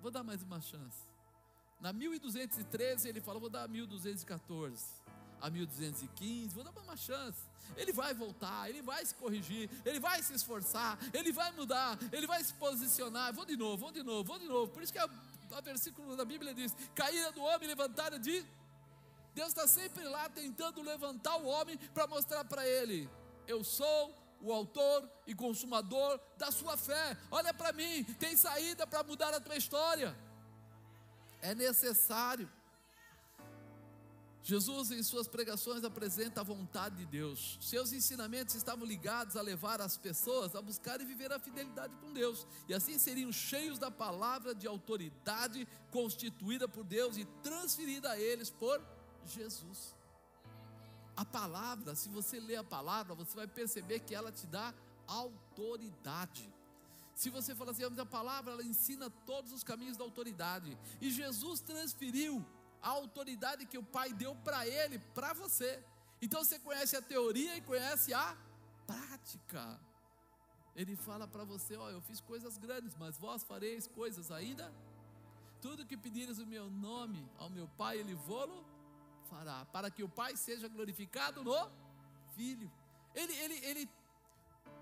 vou dar mais uma chance. Na 1213 ele fala, vou dar 1214 a 1215, vou dar uma chance. Ele vai voltar, ele vai se corrigir, ele vai se esforçar, ele vai mudar, ele vai se posicionar. Vou de novo, vou de novo, vou de novo. Por isso que o versículo da Bíblia diz: caída do homem, levantada de. Deus está sempre lá tentando levantar o homem para mostrar para ele: eu sou o autor e consumador da sua fé. Olha para mim, tem saída para mudar a tua história. É necessário. Jesus, em suas pregações, apresenta a vontade de Deus. Seus ensinamentos estavam ligados a levar as pessoas a buscar e viver a fidelidade com Deus, e assim seriam cheios da palavra de autoridade constituída por Deus e transferida a eles por Jesus. A palavra, se você ler a palavra, você vai perceber que ela te dá autoridade. Se você falar assim, a palavra, ela ensina todos os caminhos da autoridade, e Jesus transferiu a autoridade que o Pai deu para ele, para você. Então você conhece a teoria e conhece a prática. Ele fala para você: Ó, eu fiz coisas grandes, mas vós fareis coisas ainda. Tudo que pedires o meu nome ao meu Pai, Ele vô-lo fará, para que o Pai seja glorificado no Filho. Ele, ele, ele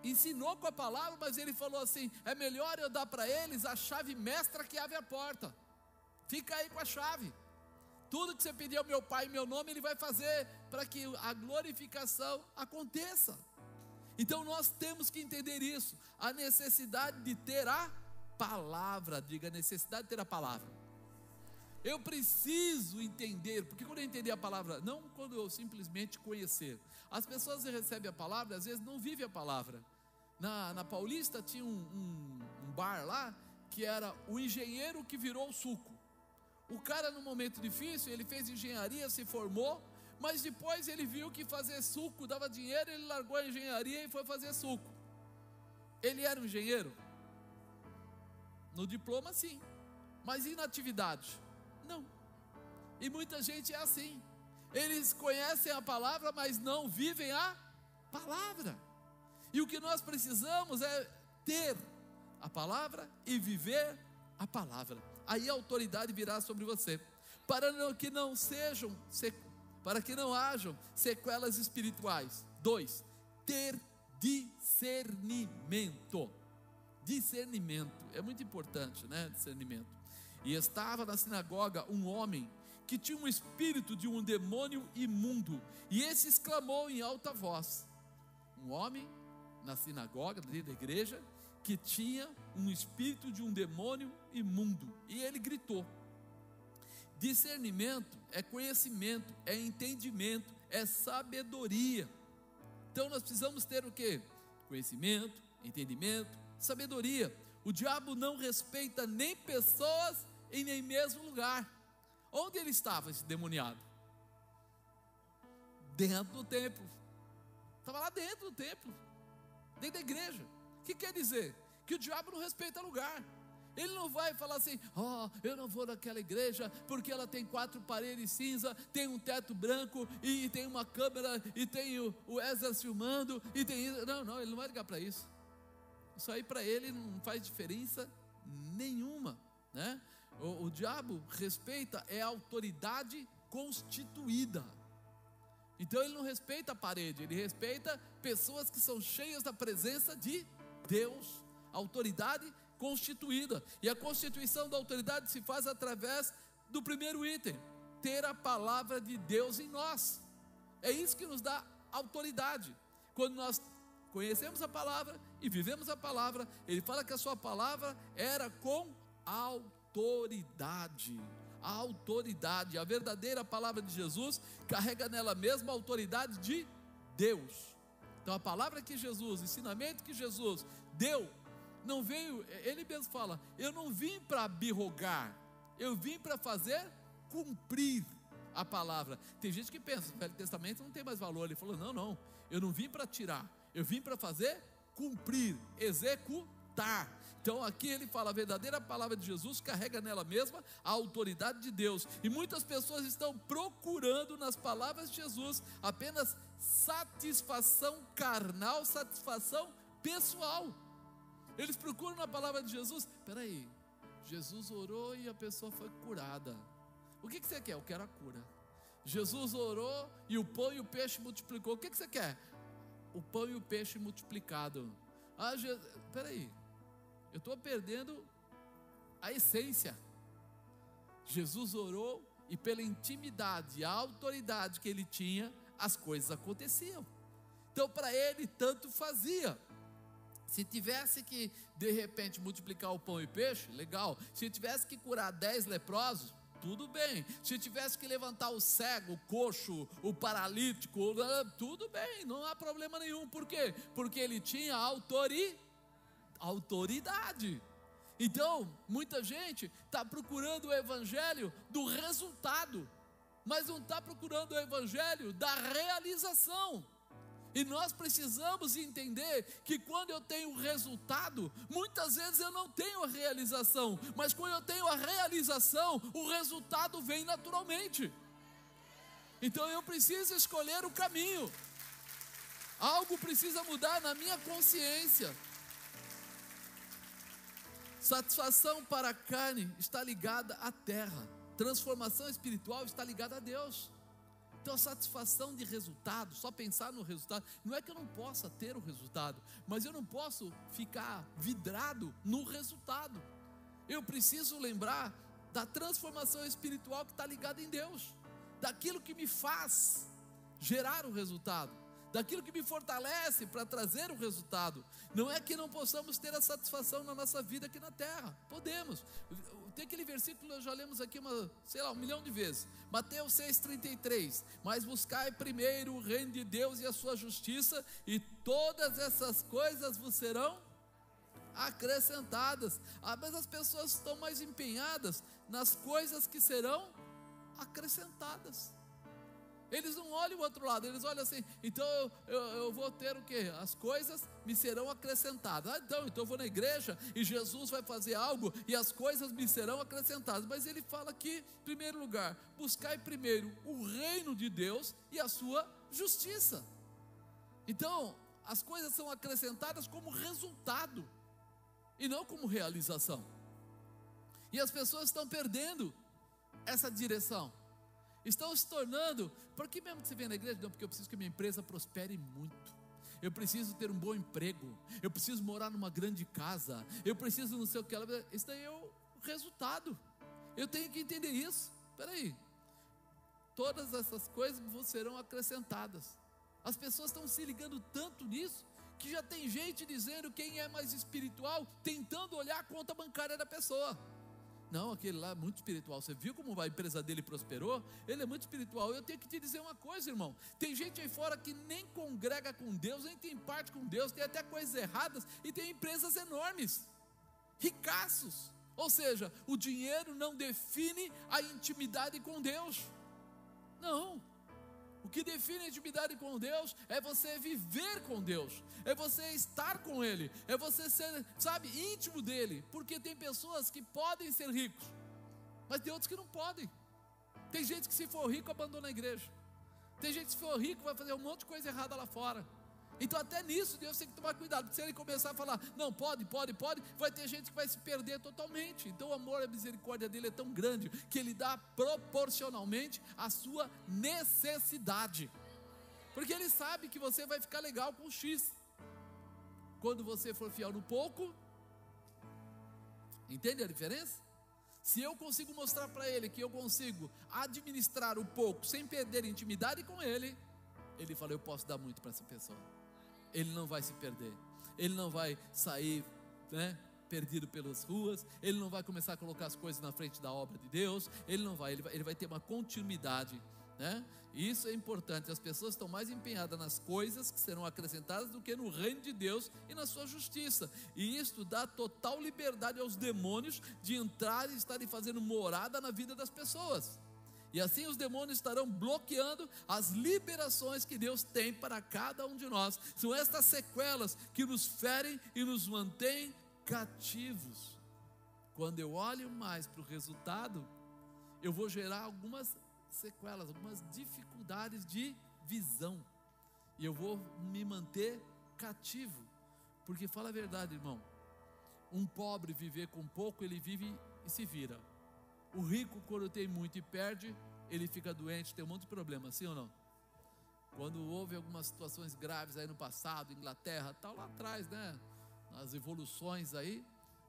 ensinou com a palavra, mas ele falou assim: é melhor eu dar para eles a chave mestra que abre a porta. Fica aí com a chave. Tudo que você pedir ao meu Pai em meu nome, Ele vai fazer para que a glorificação aconteça. Então nós temos que entender isso, a necessidade de ter a palavra, diga a necessidade de ter a palavra. Eu preciso entender, porque quando eu entender a palavra, não quando eu simplesmente conhecer. As pessoas recebem a palavra, às vezes não vivem a palavra. Na, na Paulista tinha um, um, um bar lá que era o engenheiro que virou o suco. O cara, no momento difícil, ele fez engenharia, se formou, mas depois ele viu que fazer suco dava dinheiro, ele largou a engenharia e foi fazer suco. Ele era um engenheiro? No diploma, sim, mas e na atividade? Não. E muita gente é assim. Eles conhecem a palavra, mas não vivem a palavra. E o que nós precisamos é ter a palavra e viver a palavra aí a autoridade virá sobre você, para que não sejam, para que não hajam sequelas espirituais. Dois, ter discernimento. Discernimento é muito importante, né? Discernimento. E estava na sinagoga um homem que tinha um espírito de um demônio imundo, e esse exclamou em alta voz: Um homem na sinagoga, dentro da igreja, que tinha um espírito de um demônio imundo. E ele gritou. Discernimento é conhecimento, é entendimento, é sabedoria. Então nós precisamos ter o que? Conhecimento, entendimento, sabedoria. O diabo não respeita nem pessoas e nem mesmo lugar. Onde ele estava, esse demoniado? Dentro do templo. Estava lá dentro do templo, dentro da igreja. O que quer dizer? Que o diabo não respeita lugar. Ele não vai falar assim, ó, oh, eu não vou naquela igreja porque ela tem quatro paredes cinza, tem um teto branco e tem uma câmera e tem o, o Ezra filmando e tem isso. Não, não, ele não vai ligar para isso. Isso aí para ele não faz diferença nenhuma, né? O, o diabo respeita é a autoridade constituída. Então ele não respeita a parede, ele respeita pessoas que são cheias da presença de Deus, autoridade constituída. E a constituição da autoridade se faz através do primeiro item: ter a palavra de Deus em nós. É isso que nos dá autoridade. Quando nós conhecemos a palavra e vivemos a palavra, ele fala que a sua palavra era com autoridade. A autoridade, a verdadeira palavra de Jesus carrega nela mesma a autoridade de Deus. Então a palavra que Jesus, o ensinamento que Jesus deu não veio, ele mesmo fala: Eu não vim para birrogar, eu vim para fazer cumprir a palavra. Tem gente que pensa: o Velho Testamento não tem mais valor. Ele falou: Não, não, eu não vim para tirar, eu vim para fazer cumprir, executar. Então aqui ele fala: a verdadeira palavra de Jesus carrega nela mesma a autoridade de Deus. E muitas pessoas estão procurando nas palavras de Jesus apenas satisfação carnal, satisfação pessoal. Eles procuram na palavra de Jesus. Espera aí, Jesus orou e a pessoa foi curada. O que, que você quer? Eu quero a cura. Jesus orou e o pão e o peixe multiplicou. O que, que você quer? O pão e o peixe multiplicado. Ah, espera aí, eu estou perdendo a essência. Jesus orou e pela intimidade, a autoridade que ele tinha, as coisas aconteciam. Então, para ele, tanto fazia. Se tivesse que, de repente, multiplicar o pão e peixe, legal. Se tivesse que curar dez leprosos, tudo bem. Se tivesse que levantar o cego, o coxo, o paralítico, tudo bem, não há problema nenhum. Por quê? Porque ele tinha autori... autoridade. Então, muita gente está procurando o evangelho do resultado, mas não está procurando o evangelho da realização. E nós precisamos entender que quando eu tenho resultado, muitas vezes eu não tenho a realização, mas quando eu tenho a realização, o resultado vem naturalmente. Então eu preciso escolher o caminho. Algo precisa mudar na minha consciência. Satisfação para a carne está ligada à terra. Transformação espiritual está ligada a Deus. Então, a satisfação de resultado, só pensar no resultado, não é que eu não possa ter o resultado, mas eu não posso ficar vidrado no resultado. Eu preciso lembrar da transformação espiritual que está ligada em Deus, daquilo que me faz gerar o resultado, daquilo que me fortalece para trazer o resultado. Não é que não possamos ter a satisfação na nossa vida aqui na terra, podemos tem aquele versículo nós já lemos aqui uma, sei lá, um milhão de vezes. Mateus 6:33. Mas buscai primeiro o reino de Deus e a sua justiça, e todas essas coisas vos serão acrescentadas. Às vezes as pessoas estão mais empenhadas nas coisas que serão acrescentadas. Eles não olham o outro lado, eles olham assim, então eu, eu, vou ter o que? As coisas me serão acrescentadas. Ah, então, então eu vou na igreja e Jesus vai fazer algo e as coisas me serão acrescentadas. Mas ele fala aqui, em primeiro lugar, buscai primeiro o reino de Deus e a sua justiça. Então, as coisas são acrescentadas como resultado e não como realização. E as pessoas estão perdendo essa direção estão se tornando. Por que mesmo que você vem na igreja? Não, porque eu preciso que minha empresa prospere muito. Eu preciso ter um bom emprego. Eu preciso morar numa grande casa. Eu preciso não sei o que. Isso daí é o resultado. Eu tenho que entender isso. Espera aí. Todas essas coisas serão acrescentadas. As pessoas estão se ligando tanto nisso que já tem gente dizendo quem é mais espiritual, tentando olhar a conta bancária da pessoa. Não, aquele lá é muito espiritual. Você viu como a empresa dele prosperou? Ele é muito espiritual. Eu tenho que te dizer uma coisa, irmão. Tem gente aí fora que nem congrega com Deus, nem tem parte com Deus, tem até coisas erradas e tem empresas enormes, ricaços. Ou seja, o dinheiro não define a intimidade com Deus. Não. O que define a intimidade com Deus é você viver com Deus, é você estar com Ele, é você ser, sabe, íntimo dele. Porque tem pessoas que podem ser ricos, mas tem outros que não podem. Tem gente que, se for rico, abandona a igreja. Tem gente que, se for rico, vai fazer um monte de coisa errada lá fora. Então, até nisso, Deus tem que tomar cuidado, porque se ele começar a falar, não, pode, pode, pode, vai ter gente que vai se perder totalmente. Então, o amor e a misericórdia dele é tão grande que ele dá proporcionalmente à sua necessidade, porque ele sabe que você vai ficar legal com X. Quando você for fiel no pouco, entende a diferença? Se eu consigo mostrar para ele que eu consigo administrar o pouco sem perder intimidade com ele, ele fala: Eu posso dar muito para essa pessoa ele não vai se perder, ele não vai sair, né? Perdido pelas ruas, ele não vai começar a colocar as coisas na frente da obra de Deus, ele não vai, ele vai, ele vai ter uma continuidade, né? Isso é importante. As pessoas estão mais empenhadas nas coisas que serão acrescentadas do que no reino de Deus e na sua justiça. E isso dá total liberdade aos demônios de entrar e estarem fazendo morada na vida das pessoas. E assim os demônios estarão bloqueando as liberações que Deus tem para cada um de nós. São estas sequelas que nos ferem e nos mantêm cativos. Quando eu olho mais para o resultado, eu vou gerar algumas sequelas, algumas dificuldades de visão. E eu vou me manter cativo. Porque fala a verdade, irmão. Um pobre viver com pouco, ele vive e se vira. O rico, quando tem muito e perde, ele fica doente, tem um monte de problema, sim ou não? Quando houve algumas situações graves aí no passado, Inglaterra, tal lá atrás, né? Nas evoluções aí,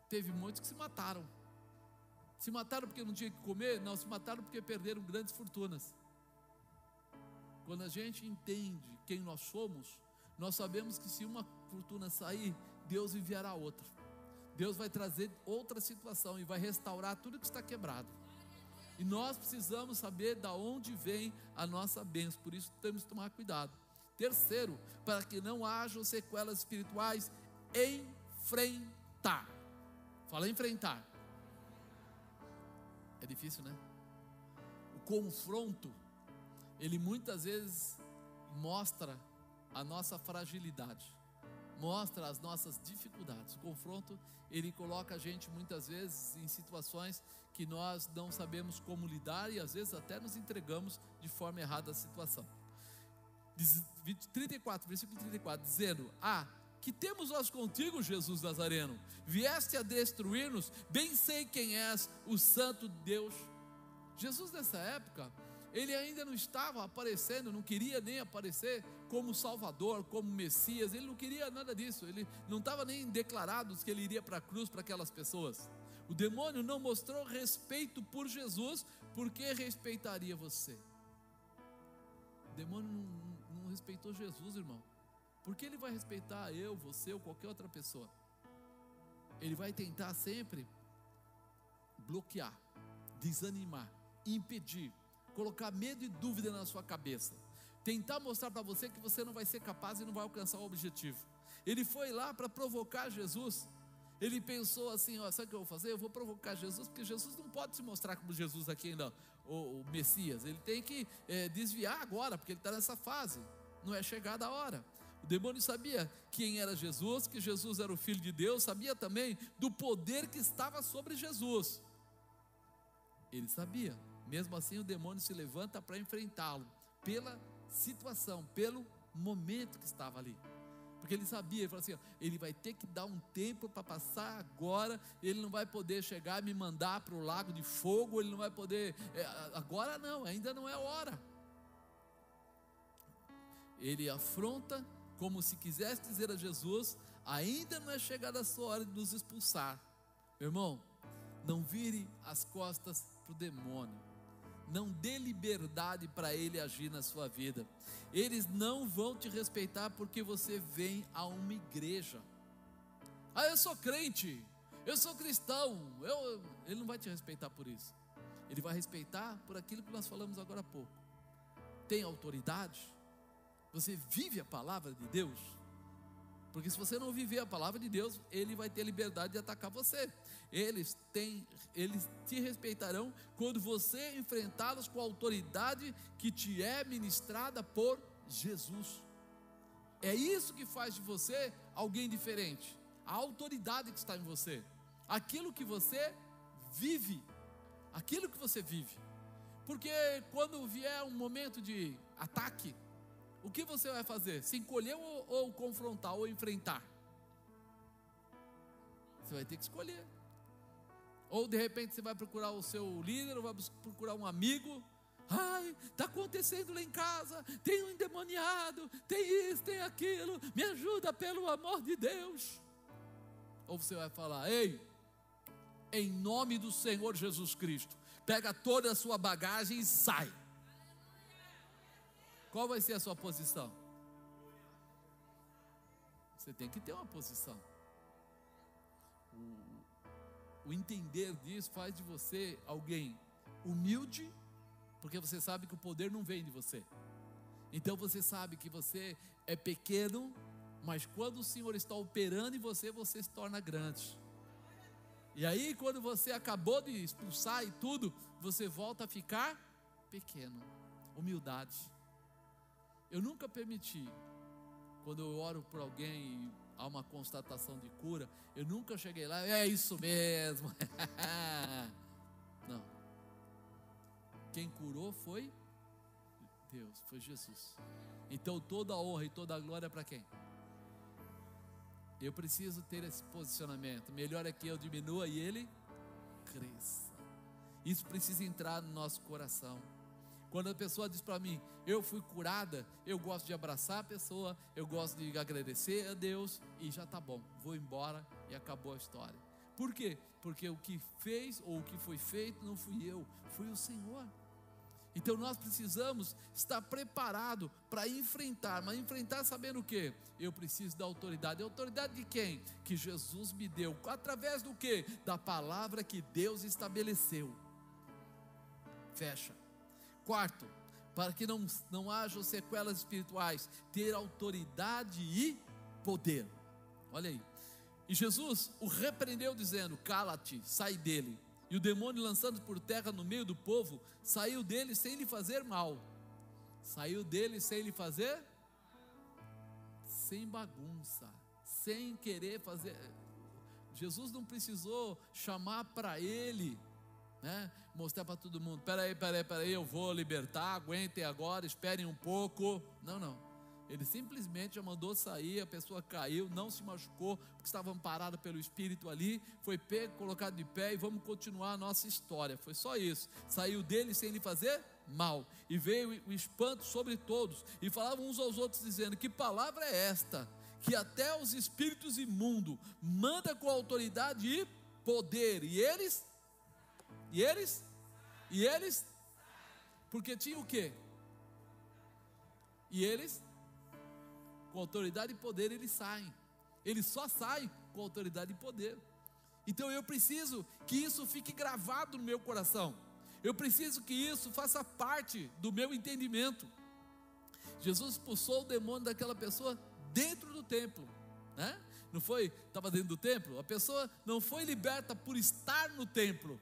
teve muitos que se mataram. Se mataram porque não tinha que comer? Não, se mataram porque perderam grandes fortunas. Quando a gente entende quem nós somos, nós sabemos que se uma fortuna sair, Deus enviará outra. Deus vai trazer outra situação e vai restaurar tudo que está quebrado. E nós precisamos saber da onde vem a nossa bênção, por isso temos que tomar cuidado. Terceiro, para que não hajam sequelas espirituais, enfrentar. Fala enfrentar. É difícil, né? O confronto, ele muitas vezes mostra a nossa fragilidade mostra as nossas dificuldades. O confronto, ele coloca a gente muitas vezes em situações que nós não sabemos como lidar e às vezes até nos entregamos de forma errada à situação. 34, versículo 34, dizendo: Ah, que temos nós contigo, Jesus Nazareno? Vieste a destruir-nos, bem sei quem és, o Santo Deus. Jesus nessa época, ele ainda não estava aparecendo, não queria nem aparecer como Salvador, como Messias, ele não queria nada disso, ele não estava nem declarado que ele iria para a cruz para aquelas pessoas. O demônio não mostrou respeito por Jesus, porque respeitaria você? O demônio não, não respeitou Jesus, irmão. Por que ele vai respeitar eu, você ou qualquer outra pessoa? Ele vai tentar sempre bloquear, desanimar, impedir colocar medo e dúvida na sua cabeça, tentar mostrar para você que você não vai ser capaz e não vai alcançar o objetivo. Ele foi lá para provocar Jesus. Ele pensou assim: ó, sabe o que eu vou fazer? Eu vou provocar Jesus, porque Jesus não pode se mostrar como Jesus aqui ainda, o, o Messias. Ele tem que é, desviar agora, porque ele está nessa fase. Não é chegada a hora. O demônio sabia quem era Jesus, que Jesus era o Filho de Deus, sabia também do poder que estava sobre Jesus. Ele sabia. Mesmo assim, o demônio se levanta para enfrentá-lo, pela situação, pelo momento que estava ali. Porque ele sabia, ele falou assim: ó, ele vai ter que dar um tempo para passar agora, ele não vai poder chegar e me mandar para o lago de fogo, ele não vai poder. É, agora não, ainda não é hora. Ele afronta como se quisesse dizer a Jesus: ainda não é chegada a sua hora de nos expulsar. Meu irmão, não vire as costas para o demônio não dê liberdade para ele agir na sua vida. Eles não vão te respeitar porque você vem a uma igreja. Ah, eu sou crente, eu sou cristão, eu Ele não vai te respeitar por isso. Ele vai respeitar por aquilo que nós falamos agora há pouco. Tem autoridade? Você vive a palavra de Deus? Porque se você não viver a palavra de Deus, ele vai ter liberdade de atacar você. Eles têm, eles te respeitarão quando você enfrentá-los com a autoridade que te é ministrada por Jesus. É isso que faz de você alguém diferente. A autoridade que está em você. Aquilo que você vive. Aquilo que você vive. Porque quando vier um momento de ataque, o que você vai fazer? Se encolher ou, ou confrontar ou enfrentar? Você vai ter que escolher. Ou de repente você vai procurar o seu líder, ou vai procurar um amigo. Ai, está acontecendo lá em casa, tem um endemoniado, tem isso, tem aquilo, me ajuda pelo amor de Deus. Ou você vai falar, ei, em nome do Senhor Jesus Cristo, pega toda a sua bagagem e sai. Qual vai ser a sua posição? Você tem que ter uma posição. O, o entender disso faz de você alguém humilde, porque você sabe que o poder não vem de você. Então você sabe que você é pequeno, mas quando o Senhor está operando em você, você se torna grande. E aí, quando você acabou de expulsar e tudo, você volta a ficar pequeno. Humildade. Eu nunca permiti, quando eu oro por alguém e há uma constatação de cura, eu nunca cheguei lá, é isso mesmo. Não. Quem curou foi Deus, foi Jesus. Então toda a honra e toda a glória é para quem? Eu preciso ter esse posicionamento. Melhor é que eu diminua e ele cresça. Isso precisa entrar no nosso coração. Quando a pessoa diz para mim, eu fui curada, eu gosto de abraçar a pessoa, eu gosto de agradecer a Deus e já tá bom, vou embora e acabou a história. Por quê? Porque o que fez ou o que foi feito não fui eu, foi o Senhor. Então nós precisamos estar preparado para enfrentar, mas enfrentar sabendo o que? Eu preciso da autoridade. A autoridade de quem? Que Jesus me deu. Através do que? Da palavra que Deus estabeleceu. Fecha. Quarto, para que não, não hajam sequelas espirituais, ter autoridade e poder. Olha aí. E Jesus o repreendeu, dizendo: Cala-te, sai dele. E o demônio, lançando por terra no meio do povo, saiu dele sem lhe fazer mal. Saiu dele sem lhe fazer? Sem bagunça, sem querer fazer. Jesus não precisou chamar para ele né? Mostrar para todo mundo: peraí, peraí, peraí, eu vou libertar, aguentem agora, esperem um pouco. Não, não. Ele simplesmente já mandou sair, a pessoa caiu, não se machucou, porque estava amparada pelo Espírito ali, foi pego, colocado de pé e vamos continuar a nossa história. Foi só isso. Saiu dele sem lhe fazer mal. E veio o espanto sobre todos. E falavam uns aos outros, dizendo: Que palavra é esta? Que até os espíritos imundos manda com autoridade e poder, e eles e eles? E eles? Porque tinha o quê? E eles? Com autoridade e poder eles saem. Eles só saem com autoridade e poder. Então eu preciso que isso fique gravado no meu coração. Eu preciso que isso faça parte do meu entendimento. Jesus expulsou o demônio daquela pessoa dentro do templo, né? Não foi, estava dentro do templo. A pessoa não foi liberta por estar no templo,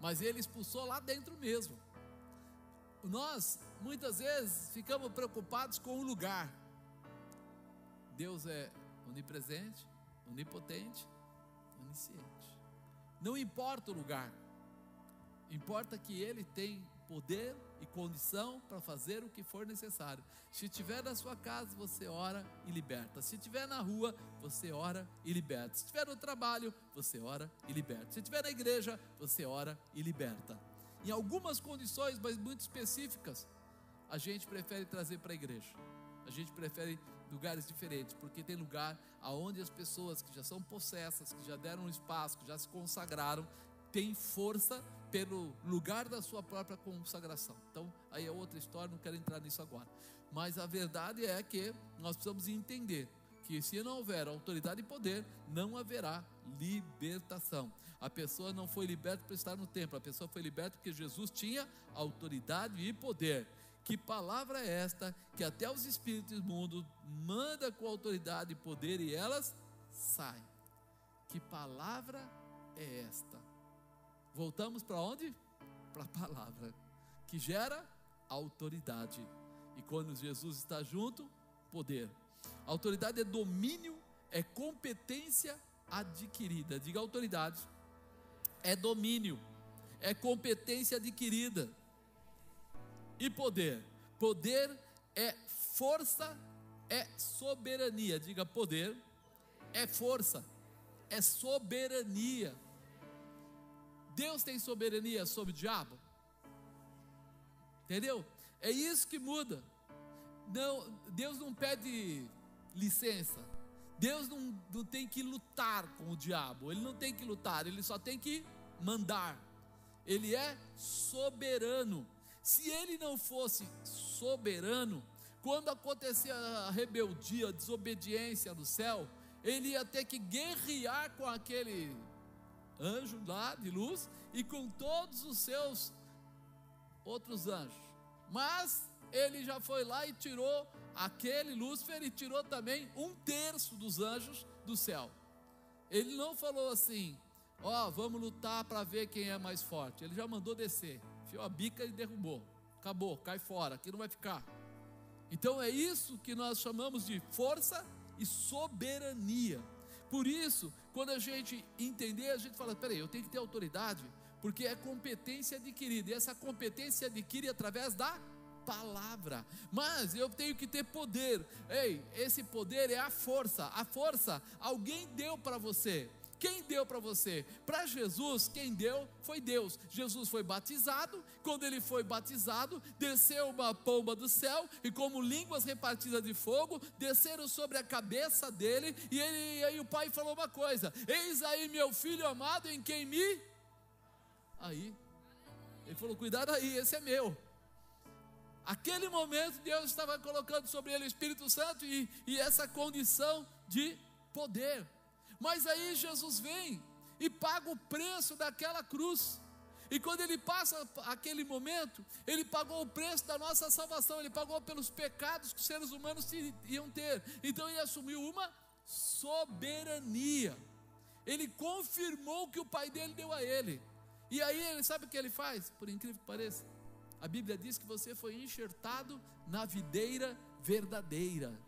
mas ele expulsou lá dentro mesmo. Nós, muitas vezes, ficamos preocupados com o lugar. Deus é onipresente, onipotente, onisciente. Não importa o lugar, importa que Ele tem poder e condição para fazer o que for necessário. Se estiver na sua casa, você ora e liberta. Se estiver na rua, você ora e liberta. Se estiver no trabalho, você ora e liberta. Se estiver na igreja, você ora e liberta. Em algumas condições, mas muito específicas, a gente prefere trazer para a igreja. A gente prefere lugares diferentes, porque tem lugar aonde as pessoas que já são possessas, que já deram espaço, que já se consagraram, têm força pelo lugar da sua própria consagração. Então, aí é outra história, não quero entrar nisso agora. Mas a verdade é que nós precisamos entender que se não houver autoridade e poder, não haverá libertação. A pessoa não foi liberta por estar no templo, a pessoa foi liberta porque Jesus tinha autoridade e poder. Que palavra é esta que até os espíritos imundos manda com autoridade e poder e elas saem? Que palavra é esta? Voltamos para onde? Para a palavra que gera autoridade. E quando Jesus está junto, poder. Autoridade é domínio, é competência adquirida. Diga autoridade. É domínio, é competência adquirida. E poder. Poder é força, é soberania. Diga poder, é força, é soberania. Deus tem soberania sobre o diabo? Entendeu? É isso que muda. Não, Deus não pede licença. Deus não, não tem que lutar com o diabo. Ele não tem que lutar, ele só tem que mandar. Ele é soberano. Se ele não fosse soberano, quando acontecia a rebeldia, a desobediência no céu, ele ia ter que guerrear com aquele anjo lá de luz e com todos os seus outros anjos. Mas ele já foi lá e tirou aquele Lúcifer e tirou também um terço dos anjos do céu. Ele não falou assim, ó, oh, vamos lutar para ver quem é mais forte. Ele já mandou descer, enfiou a bica e derrubou. Acabou, cai fora, aqui não vai ficar. Então é isso que nós chamamos de força e soberania. Por isso, quando a gente entender, a gente fala: peraí, eu tenho que ter autoridade, porque é competência adquirida, e essa competência adquire através da palavra. Mas eu tenho que ter poder. Ei, esse poder é a força. A força alguém deu para você. Quem deu para você? Para Jesus, quem deu foi Deus. Jesus foi batizado. Quando ele foi batizado, desceu uma pomba do céu e, como línguas repartidas de fogo, desceram sobre a cabeça dele. E ele, aí o pai falou uma coisa: Eis aí meu filho amado em quem me. Aí, ele falou: Cuidado aí, esse é meu. Aquele momento, Deus estava colocando sobre ele o Espírito Santo e, e essa condição de poder. Mas aí Jesus vem e paga o preço daquela cruz. E quando ele passa aquele momento, ele pagou o preço da nossa salvação, ele pagou pelos pecados que os seres humanos iam ter. Então ele assumiu uma soberania. Ele confirmou o que o pai dele deu a ele. E aí ele sabe o que ele faz? Por incrível que pareça, a Bíblia diz que você foi enxertado na videira verdadeira.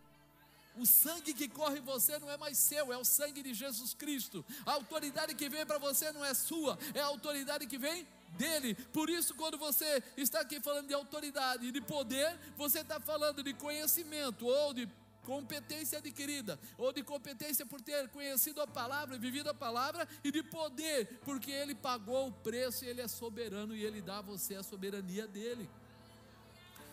O sangue que corre em você não é mais seu, é o sangue de Jesus Cristo. A autoridade que vem para você não é sua, é a autoridade que vem dele. Por isso, quando você está aqui falando de autoridade e de poder, você está falando de conhecimento ou de competência adquirida, ou de competência por ter conhecido a palavra vivido a palavra, e de poder, porque ele pagou o preço e ele é soberano e ele dá a você a soberania dele.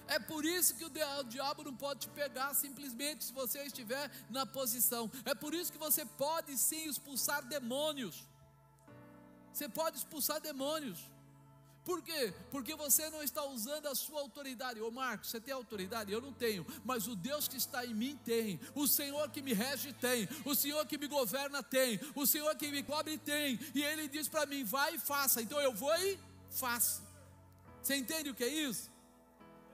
É por isso que o diabo não pode te pegar simplesmente se você estiver na posição. É por isso que você pode sim expulsar demônios. Você pode expulsar demônios. Por quê? Porque você não está usando a sua autoridade. Ô Marcos, você tem autoridade? Eu não tenho, mas o Deus que está em mim tem. O Senhor que me rege tem. O Senhor que me governa tem. O Senhor que me cobre tem. E Ele diz para mim: vai e faça. Então eu vou e faço. Você entende o que é isso?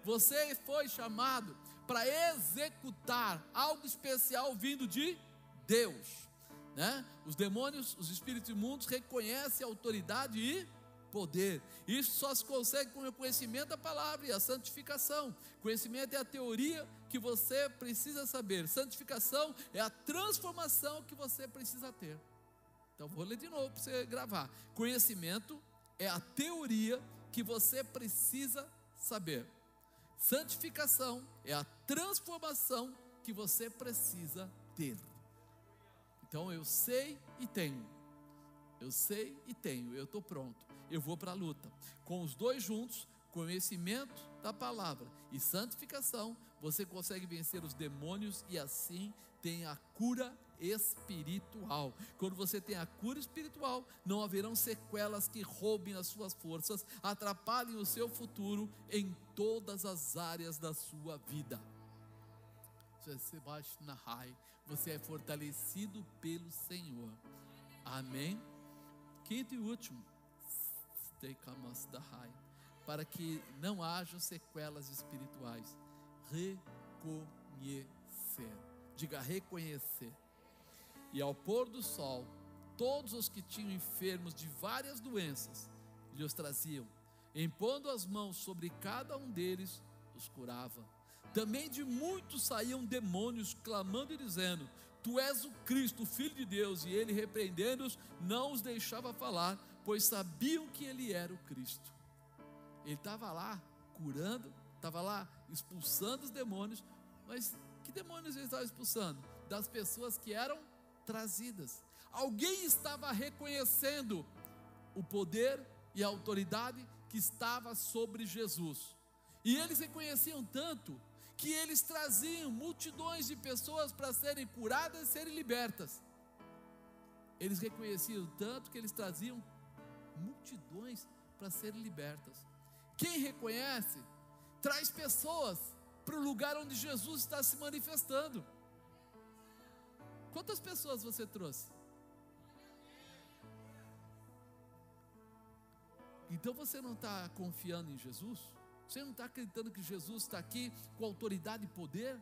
Você foi chamado para executar algo especial vindo de Deus. Né? Os demônios, os espíritos imundos reconhecem autoridade e poder. Isso só se consegue com o conhecimento da palavra e a santificação. Conhecimento é a teoria que você precisa saber. Santificação é a transformação que você precisa ter. Então vou ler de novo para você gravar. Conhecimento é a teoria que você precisa saber. Santificação é a transformação que você precisa ter. Então eu sei e tenho. Eu sei e tenho, eu estou pronto eu vou para a luta. Com os dois juntos, conhecimento da palavra e santificação, você consegue vencer os demônios e assim tem a cura espiritual. Quando você tem a cura espiritual, não haverão sequelas que roubem as suas forças, atrapalhem o seu futuro em todas as áreas da sua vida. Você é fortalecido pelo Senhor. Amém? Quinto e último. Para que não hajam sequelas espirituais. Reconhecer. Diga reconhecer. E ao pôr do sol, todos os que tinham enfermos de várias doenças lhes traziam, impondo as mãos sobre cada um deles, os curava. Também de muitos saíam demônios, clamando e dizendo: Tu és o Cristo, o Filho de Deus. E ele, repreendendo-os, não os deixava falar, pois sabiam que ele era o Cristo. Ele estava lá curando, estava lá expulsando os demônios, mas que demônios ele estava expulsando? Das pessoas que eram trazidas. Alguém estava reconhecendo o poder e a autoridade que estava sobre Jesus. E eles reconheciam tanto que eles traziam multidões de pessoas para serem curadas e serem libertas. Eles reconheciam tanto que eles traziam multidões para serem libertas. Quem reconhece, traz pessoas para o lugar onde Jesus está se manifestando. Quantas pessoas você trouxe? Então você não está confiando em Jesus? Você não está acreditando que Jesus está aqui com autoridade e poder?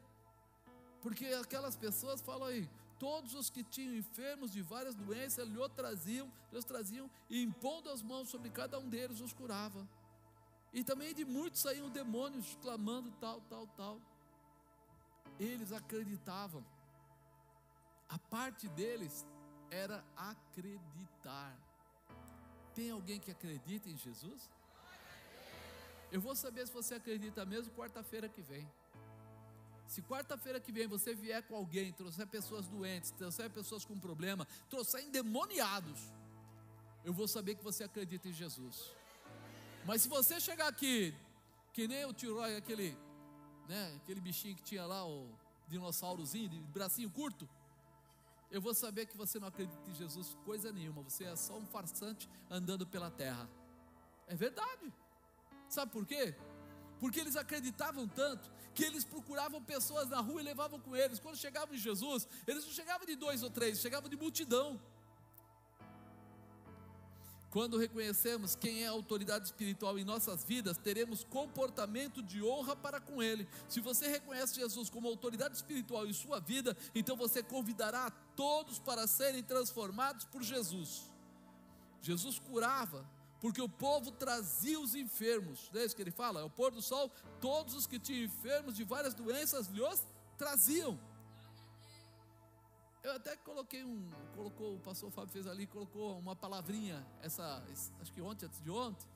Porque aquelas pessoas falam aí, todos os que tinham enfermos de várias doenças lhe traziam, lhes traziam e impondo as mãos sobre cada um deles os curava. E também de muitos saíam demônios clamando tal, tal, tal. Eles acreditavam. A parte deles era acreditar. Tem alguém que acredita em Jesus? Eu vou saber se você acredita mesmo quarta-feira que vem. Se quarta-feira que vem você vier com alguém, trouxer pessoas doentes, trouxer pessoas com problema, trouxer endemoniados, eu vou saber que você acredita em Jesus. Mas se você chegar aqui, que nem o tio Roy, aquele, né, aquele bichinho que tinha lá, o dinossaurozinho, de bracinho curto, eu vou saber que você não acredita em Jesus coisa nenhuma, você é só um farsante andando pela terra. É verdade. Sabe por quê? Porque eles acreditavam tanto que eles procuravam pessoas na rua e levavam com eles. Quando chegavam em Jesus, eles não chegavam de dois ou três, chegavam de multidão. Quando reconhecemos quem é a autoridade espiritual em nossas vidas, teremos comportamento de honra para com Ele. Se você reconhece Jesus como autoridade espiritual em sua vida, então você convidará a todos para serem transformados por Jesus. Jesus curava, porque o povo trazia os enfermos, não é isso que ele fala? Ao pôr do sol, todos os que tinham enfermos de várias doenças lhes traziam. Eu até coloquei um, colocou, o pastor Fábio fez ali, colocou uma palavrinha, essa, acho que ontem, antes de ontem,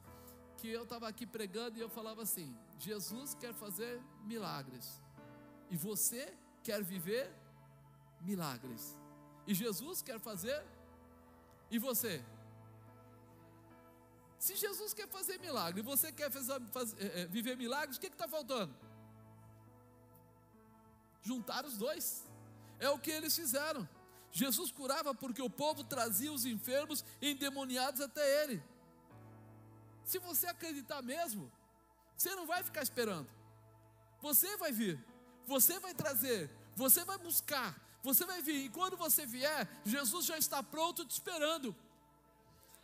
que eu estava aqui pregando e eu falava assim: Jesus quer fazer milagres, e você quer viver milagres, e Jesus quer fazer, e você? Se Jesus quer fazer milagre e você quer fazer, fazer, é, é, viver milagres, o que está faltando? Juntar os dois. É o que eles fizeram. Jesus curava porque o povo trazia os enfermos endemoniados até ele. Se você acreditar mesmo, você não vai ficar esperando. Você vai vir, você vai trazer, você vai buscar, você vai vir. E quando você vier, Jesus já está pronto te esperando.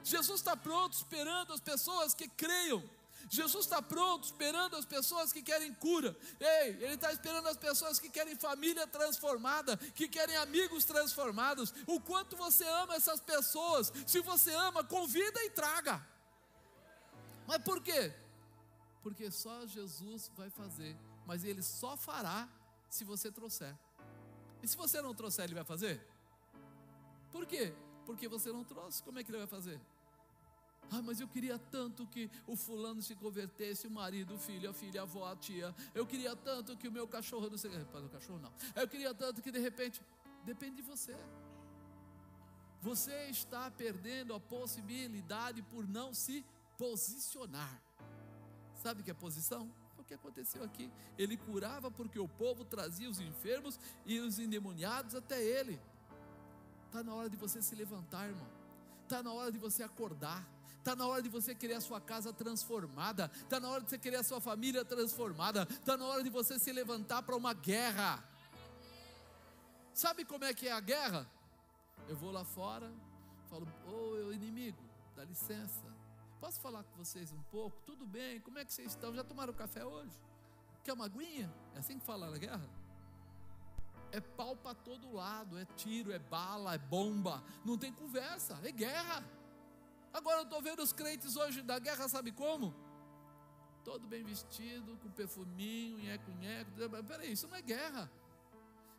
Jesus está pronto esperando as pessoas que creiam. Jesus está pronto esperando as pessoas que querem cura. Ei, Ele está esperando as pessoas que querem família transformada, que querem amigos transformados. O quanto você ama essas pessoas. Se você ama, convida e traga. Mas por quê? Porque só Jesus vai fazer. Mas Ele só fará se você trouxer. E se você não trouxer, Ele vai fazer? Por quê? Porque você não trouxe. Como é que Ele vai fazer? Ah, mas eu queria tanto que o fulano se convertesse, o marido, o filho, a filha, a avó, a tia. Eu queria tanto que o meu cachorro não sei, para o cachorro não. Eu queria tanto que de repente, depende de você. Você está perdendo a possibilidade por não se posicionar. Sabe o que é posição? Que aconteceu aqui. Ele curava porque o povo trazia os enfermos e os endemoniados até ele. Está na hora de você se levantar, irmão. Está na hora de você acordar. Está na hora de você querer a sua casa transformada. Está na hora de você querer a sua família transformada. Está na hora de você se levantar para uma guerra. Sabe como é que é a guerra? Eu vou lá fora, falo, ô oh, inimigo, dá licença. Posso falar com vocês um pouco? Tudo bem? Como é que vocês estão? Já tomaram café hoje? Quer uma aguinha? É assim que fala na guerra? É pau para todo lado, é tiro, é bala, é bomba, não tem conversa, é guerra. Agora eu estou vendo os crentes hoje da guerra, sabe como? Todo bem vestido, com perfuminho, nheco-nheco. Peraí, isso não é guerra.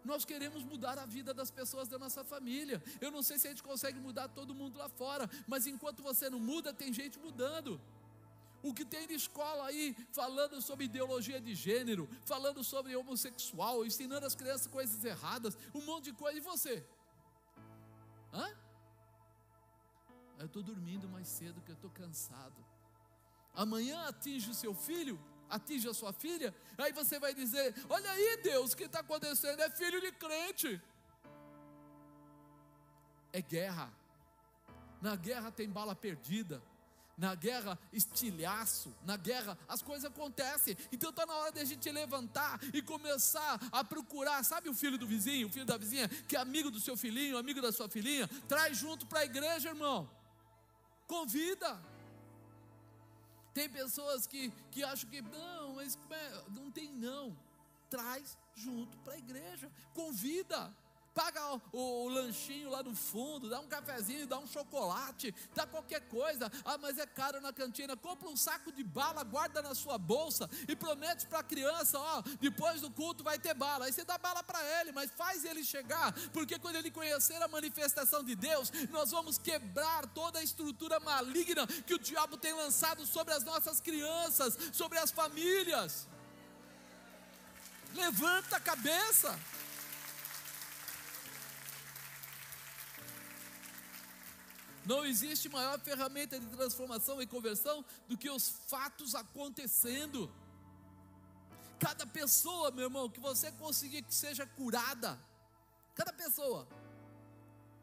Nós queremos mudar a vida das pessoas da nossa família. Eu não sei se a gente consegue mudar todo mundo lá fora, mas enquanto você não muda, tem gente mudando. O que tem de escola aí falando sobre ideologia de gênero, falando sobre homossexual, ensinando as crianças coisas erradas, um monte de coisa. E você? Hã? Eu estou dormindo mais cedo que eu estou cansado. Amanhã atinge o seu filho, atinge a sua filha, aí você vai dizer: Olha aí, Deus, o que está acontecendo? É filho de crente. É guerra. Na guerra tem bala perdida. Na guerra, estilhaço. Na guerra, as coisas acontecem. Então está na hora de a gente levantar e começar a procurar. Sabe o filho do vizinho, o filho da vizinha, que é amigo do seu filhinho, amigo da sua filhinha? Traz junto para a igreja, irmão. Convida. Tem pessoas que, que acham que não, mas é? não tem não. Traz junto para a igreja, convida paga o, o, lanchinho lá no fundo, dá um cafezinho, dá um chocolate, dá qualquer coisa. Ah, mas é caro na cantina. Compra um saco de bala, guarda na sua bolsa e promete para a criança: ó, depois do culto vai ter bala. Aí você dá bala para ele, mas faz ele chegar, porque quando ele conhecer a manifestação de Deus, nós vamos quebrar toda a estrutura maligna que o diabo tem lançado sobre as nossas crianças, sobre as famílias. Levanta a cabeça. Não existe maior ferramenta de transformação e conversão do que os fatos acontecendo. Cada pessoa, meu irmão, que você conseguir que seja curada, cada pessoa,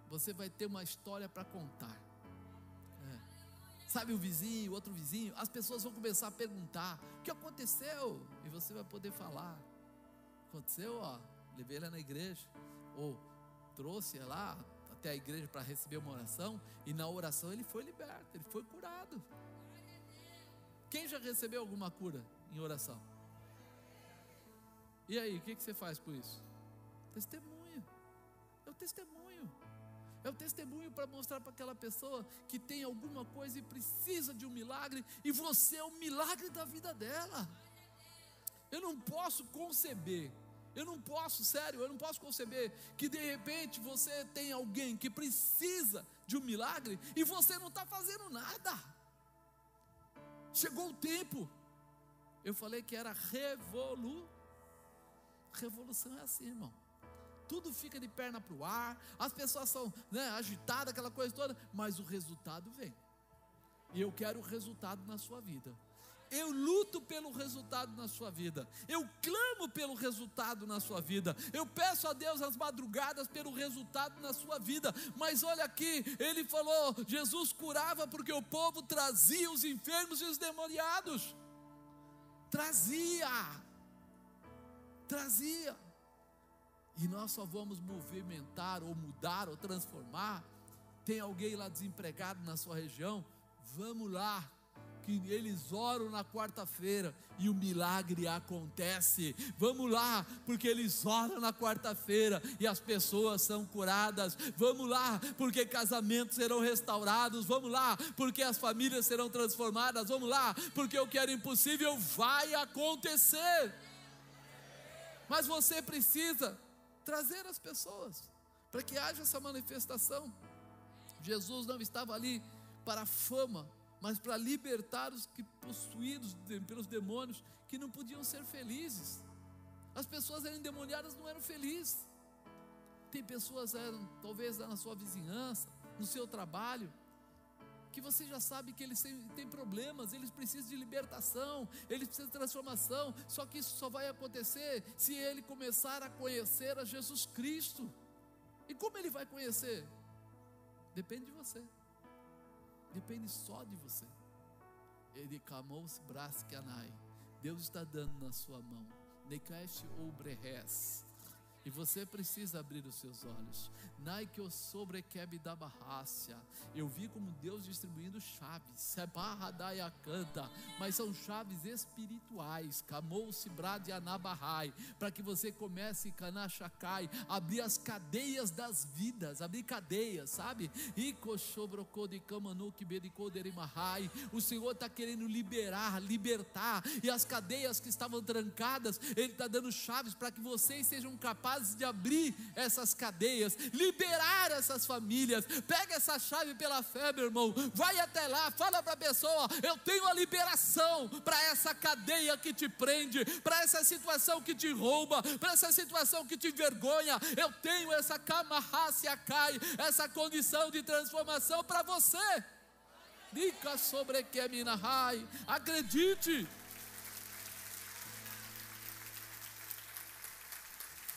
você vai ter uma história para contar. É. Sabe o vizinho, outro vizinho, as pessoas vão começar a perguntar: o que aconteceu? E você vai poder falar: aconteceu, ó, levei ela na igreja, ou trouxe ela até a igreja para receber uma oração, e na oração ele foi liberto, ele foi curado. Quem já recebeu alguma cura em oração? E aí, o que, você faz com isso? Testemunho. É o testemunho. É o testemunho para mostrar para aquela pessoa que tem alguma coisa e precisa de um milagre, e você é o milagre da vida dela. Eu não posso conceber eu não posso, sério, eu não posso conceber que de repente você tem alguém que precisa de um milagre e você não está fazendo nada. Chegou o tempo. Eu falei que era revolu. Revolução é assim, irmão. Tudo fica de perna para o ar, as pessoas são né, agitadas, aquela coisa toda, mas o resultado vem. E eu quero o resultado na sua vida. Eu luto pelo resultado na sua vida. Eu clamo pelo resultado na sua vida. Eu peço a Deus as madrugadas pelo resultado na sua vida. Mas olha aqui, ele falou: Jesus curava porque o povo trazia os enfermos e os demoniados. Trazia. Trazia. E nós só vamos movimentar ou mudar ou transformar. Tem alguém lá desempregado na sua região? Vamos lá que eles oram na quarta-feira e o milagre acontece. Vamos lá, porque eles oram na quarta-feira e as pessoas são curadas. Vamos lá, porque casamentos serão restaurados. Vamos lá, porque as famílias serão transformadas. Vamos lá, porque o que era impossível vai acontecer. Mas você precisa trazer as pessoas para que haja essa manifestação. Jesus não estava ali para fama, mas para libertar os que possuídos pelos demônios que não podiam ser felizes. As pessoas eram endemoniadas, não eram felizes. Tem pessoas, eram, talvez na sua vizinhança, no seu trabalho, que você já sabe que eles têm problemas, eles precisam de libertação, eles precisam de transformação, só que isso só vai acontecer se ele começar a conhecer a Jesus Cristo. E como ele vai conhecer? Depende de você. Depende só de você. Ele clamou se que anai. Deus está dando na sua mão. Nekash ou brehes. E você precisa abrir os seus olhos. Nike o sobrequebe da barrácia. Eu vi como Deus distribuindo chaves. Barra da canta, mas são chaves espirituais. Camou-se brade para que você comece canachacai, abrir as cadeias das vidas, abrir cadeias, sabe? O Senhor está querendo liberar, libertar, e as cadeias que estavam trancadas, Ele está dando chaves para que vocês sejam capazes capazes de abrir essas cadeias, liberar essas famílias. Pega essa chave pela fé, meu irmão. Vai até lá, fala para a pessoa: eu tenho a liberação para essa cadeia que te prende, para essa situação que te rouba, para essa situação que te envergonha. Eu tenho essa camarrácia cai, essa condição de transformação para você. Dica sobre que Acredite.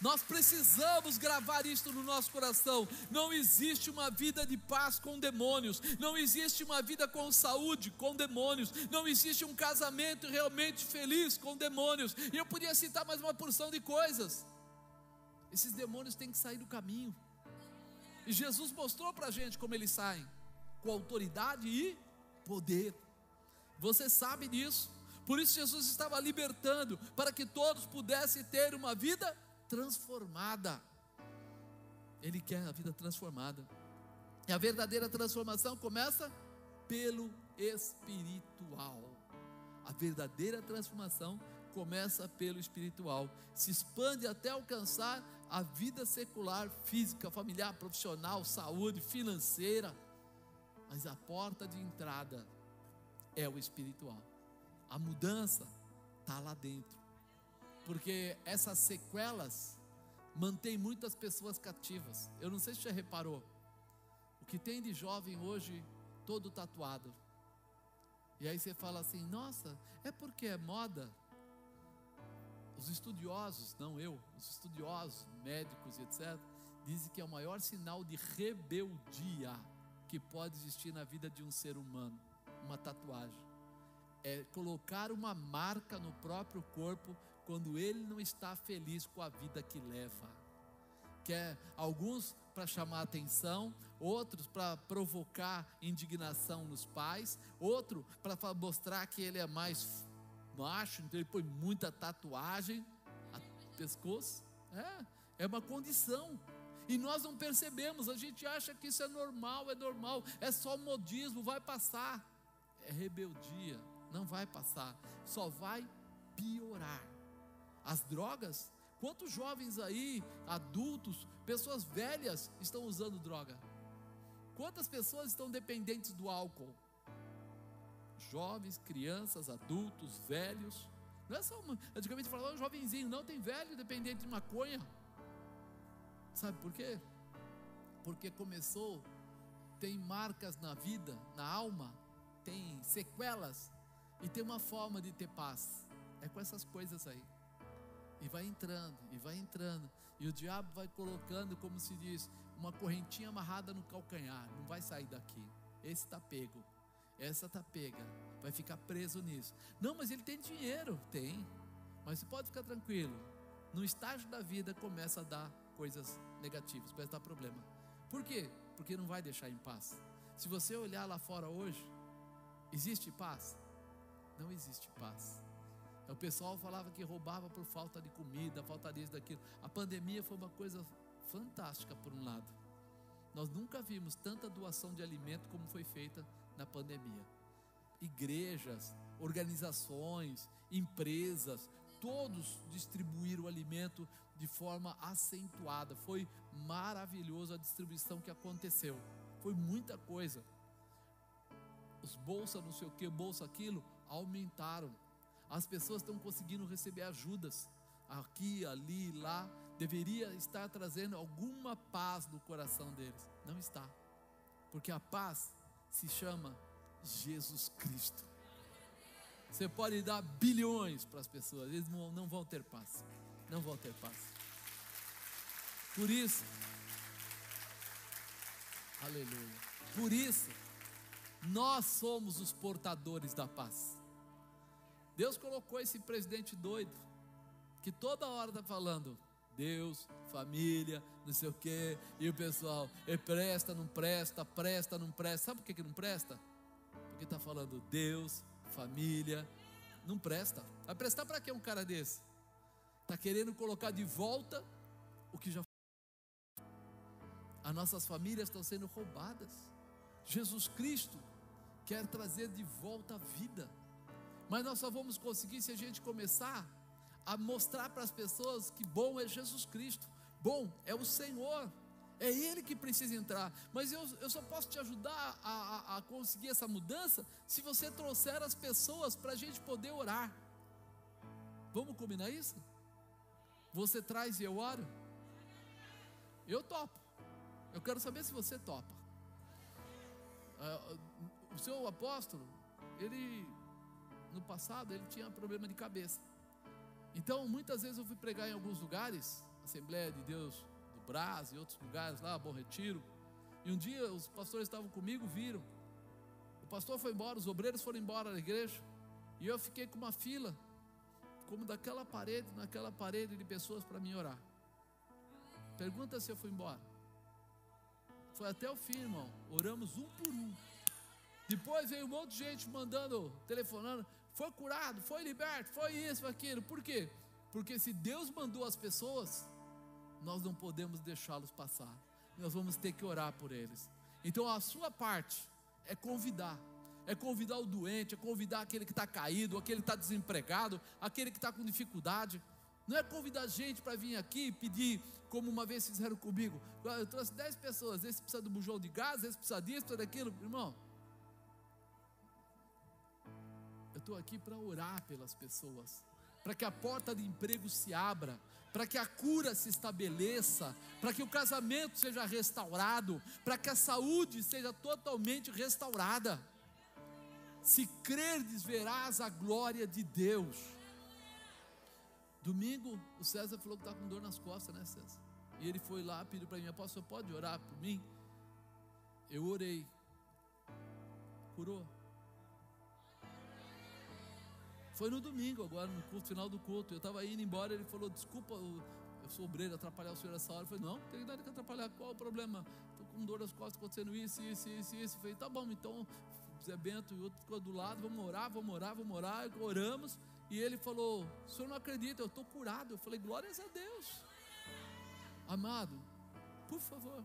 Nós precisamos gravar isto no nosso coração. Não existe uma vida de paz com demônios, não existe uma vida com saúde com demônios, não existe um casamento realmente feliz com demônios. E eu podia citar mais uma porção de coisas. Esses demônios têm que sair do caminho. E Jesus mostrou para a gente como eles saem: com autoridade e poder. Você sabe disso. Por isso Jesus estava libertando para que todos pudessem ter uma vida transformada. Ele quer a vida transformada. E a verdadeira transformação começa pelo espiritual. A verdadeira transformação começa pelo espiritual, se expande até alcançar a vida secular, física, familiar, profissional, saúde, financeira. Mas a porta de entrada é o espiritual. A mudança está lá dentro porque essas sequelas mantêm muitas pessoas cativas. Eu não sei se você reparou, o que tem de jovem hoje todo tatuado. E aí você fala assim: nossa, é porque é moda. Os estudiosos, não eu, os estudiosos, médicos e etc., dizem que é o maior sinal de rebeldia que pode existir na vida de um ser humano uma tatuagem. É colocar uma marca no próprio corpo quando ele não está feliz com a vida que leva. Quer alguns para chamar atenção, outros para provocar indignação nos pais, outro para mostrar que ele é mais macho, então ele põe muita tatuagem no pescoço. É, é uma condição. E nós não percebemos, a gente acha que isso é normal, é normal, é só modismo, vai passar. É rebeldia, não vai passar, só vai piorar as drogas. Quantos jovens aí, adultos, pessoas velhas estão usando droga? Quantas pessoas estão dependentes do álcool? Jovens, crianças, adultos, velhos. Não é só uma, antigamente falava jovenzinho, não tem velho dependente de maconha. Sabe por quê? Porque começou, tem marcas na vida, na alma, tem sequelas e tem uma forma de ter paz. É com essas coisas aí. E vai entrando, e vai entrando. E o diabo vai colocando, como se diz, uma correntinha amarrada no calcanhar. Não vai sair daqui. Esse está pego. Essa está pega. Vai ficar preso nisso. Não, mas ele tem dinheiro. Tem. Mas você pode ficar tranquilo. No estágio da vida começa a dar coisas negativas, começa a dar problema. Por quê? Porque não vai deixar em paz. Se você olhar lá fora hoje, existe paz? Não existe paz. O pessoal falava que roubava por falta de comida, falta disso, daquilo. A pandemia foi uma coisa fantástica, por um lado. Nós nunca vimos tanta doação de alimento como foi feita na pandemia. Igrejas, organizações, empresas, todos distribuíram o alimento de forma acentuada. Foi maravilhoso a distribuição que aconteceu. Foi muita coisa. Os bolsa, não sei o que, bolsa aquilo, aumentaram. As pessoas estão conseguindo receber ajudas aqui, ali, lá. Deveria estar trazendo alguma paz no coração deles. Não está. Porque a paz se chama Jesus Cristo. Você pode dar bilhões para as pessoas, eles não vão ter paz. Não vão ter paz. Por isso, aleluia. Por isso, nós somos os portadores da paz. Deus colocou esse presidente doido, que toda hora está falando Deus, família, não sei o quê. E o pessoal, e presta, não presta, presta, não presta. Sabe por que, que não presta? Porque está falando Deus, família, não presta. Vai prestar para quê um cara desse? Está querendo colocar de volta o que já foi. As nossas famílias estão sendo roubadas. Jesus Cristo quer trazer de volta a vida. Mas nós só vamos conseguir se a gente começar a mostrar para as pessoas que bom é Jesus Cristo, bom é o Senhor, é Ele que precisa entrar. Mas eu, eu só posso te ajudar a, a, a conseguir essa mudança se você trouxer as pessoas para a gente poder orar. Vamos combinar isso? Você traz e eu oro? Eu topo. Eu quero saber se você topa. Uh, o seu apóstolo, ele no passado ele tinha problema de cabeça. Então, muitas vezes eu fui pregar em alguns lugares, Assembleia de Deus do Brás e outros lugares lá, Bom Retiro. E um dia os pastores estavam comigo, viram. O pastor foi embora, os obreiros foram embora da igreja. E eu fiquei com uma fila, como daquela parede, naquela parede de pessoas para me orar. Pergunta se eu fui embora. Foi até o fim, irmão. Oramos um por um. Depois veio um monte de gente mandando, telefonando foi curado, foi liberto, foi isso, foi aquilo. Por quê? Porque se Deus mandou as pessoas, nós não podemos deixá-los passar. Nós vamos ter que orar por eles. Então a sua parte é convidar. É convidar o doente, é convidar aquele que está caído, aquele que está desempregado, aquele que está com dificuldade. Não é convidar gente para vir aqui e pedir, como uma vez fizeram comigo. Ah, eu trouxe 10 pessoas, esse precisa do bujão de gás, esse precisa disso, precisa daquilo. Irmão, estou aqui para orar pelas pessoas, para que a porta de emprego se abra, para que a cura se estabeleça, para que o casamento seja restaurado, para que a saúde seja totalmente restaurada. Se crerdes, verás a glória de Deus. Domingo, o César falou que está com dor nas costas, né, César? E ele foi lá, pediu para mim, apóstolo, pode orar por mim? Eu orei. Curou. Foi no domingo, agora, no culto, final do culto. Eu estava indo embora, ele falou: Desculpa, eu, sou obreiro, atrapalhar o senhor essa hora. Eu falei: Não, não tem nada que atrapalhar. Qual o problema? Estou com dor nas costas, acontecendo isso, isso, isso, isso. Eu falei: Tá bom, então, Zé Bento e outro ficou do lado, vamos orar, vamos orar, vamos orar. Oramos. E ele falou: O senhor não acredita, eu estou curado. Eu falei: Glórias a Deus. Amado, por favor.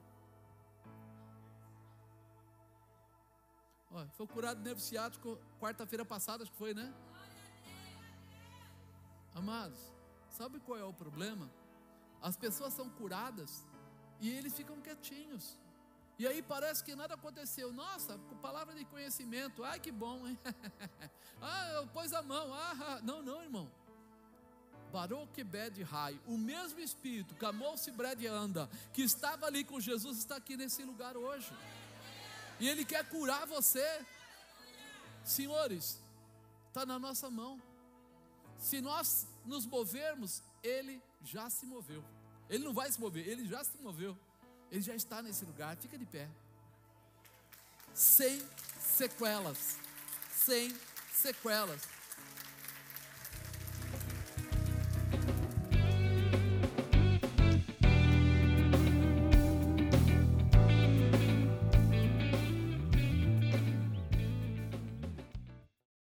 Olha, foi curado de nervo ciático quarta-feira passada, acho que foi, né? Amados, sabe qual é o problema? As pessoas são curadas e eles ficam quietinhos. E aí parece que nada aconteceu. Nossa, palavra de conhecimento. Ai, que bom, hein? ah, eu pus a mão. Ah, não, não, irmão. Baruch Bed Rai, o mesmo Espírito, Camou-se Bred anda, que estava ali com Jesus, está aqui nesse lugar hoje. E Ele quer curar você. Senhores, está na nossa mão. Se nós nos movermos, Ele já se moveu. Ele não vai se mover, Ele já se moveu. Ele já está nesse lugar. Fica de pé. Sem sequelas. Sem sequelas.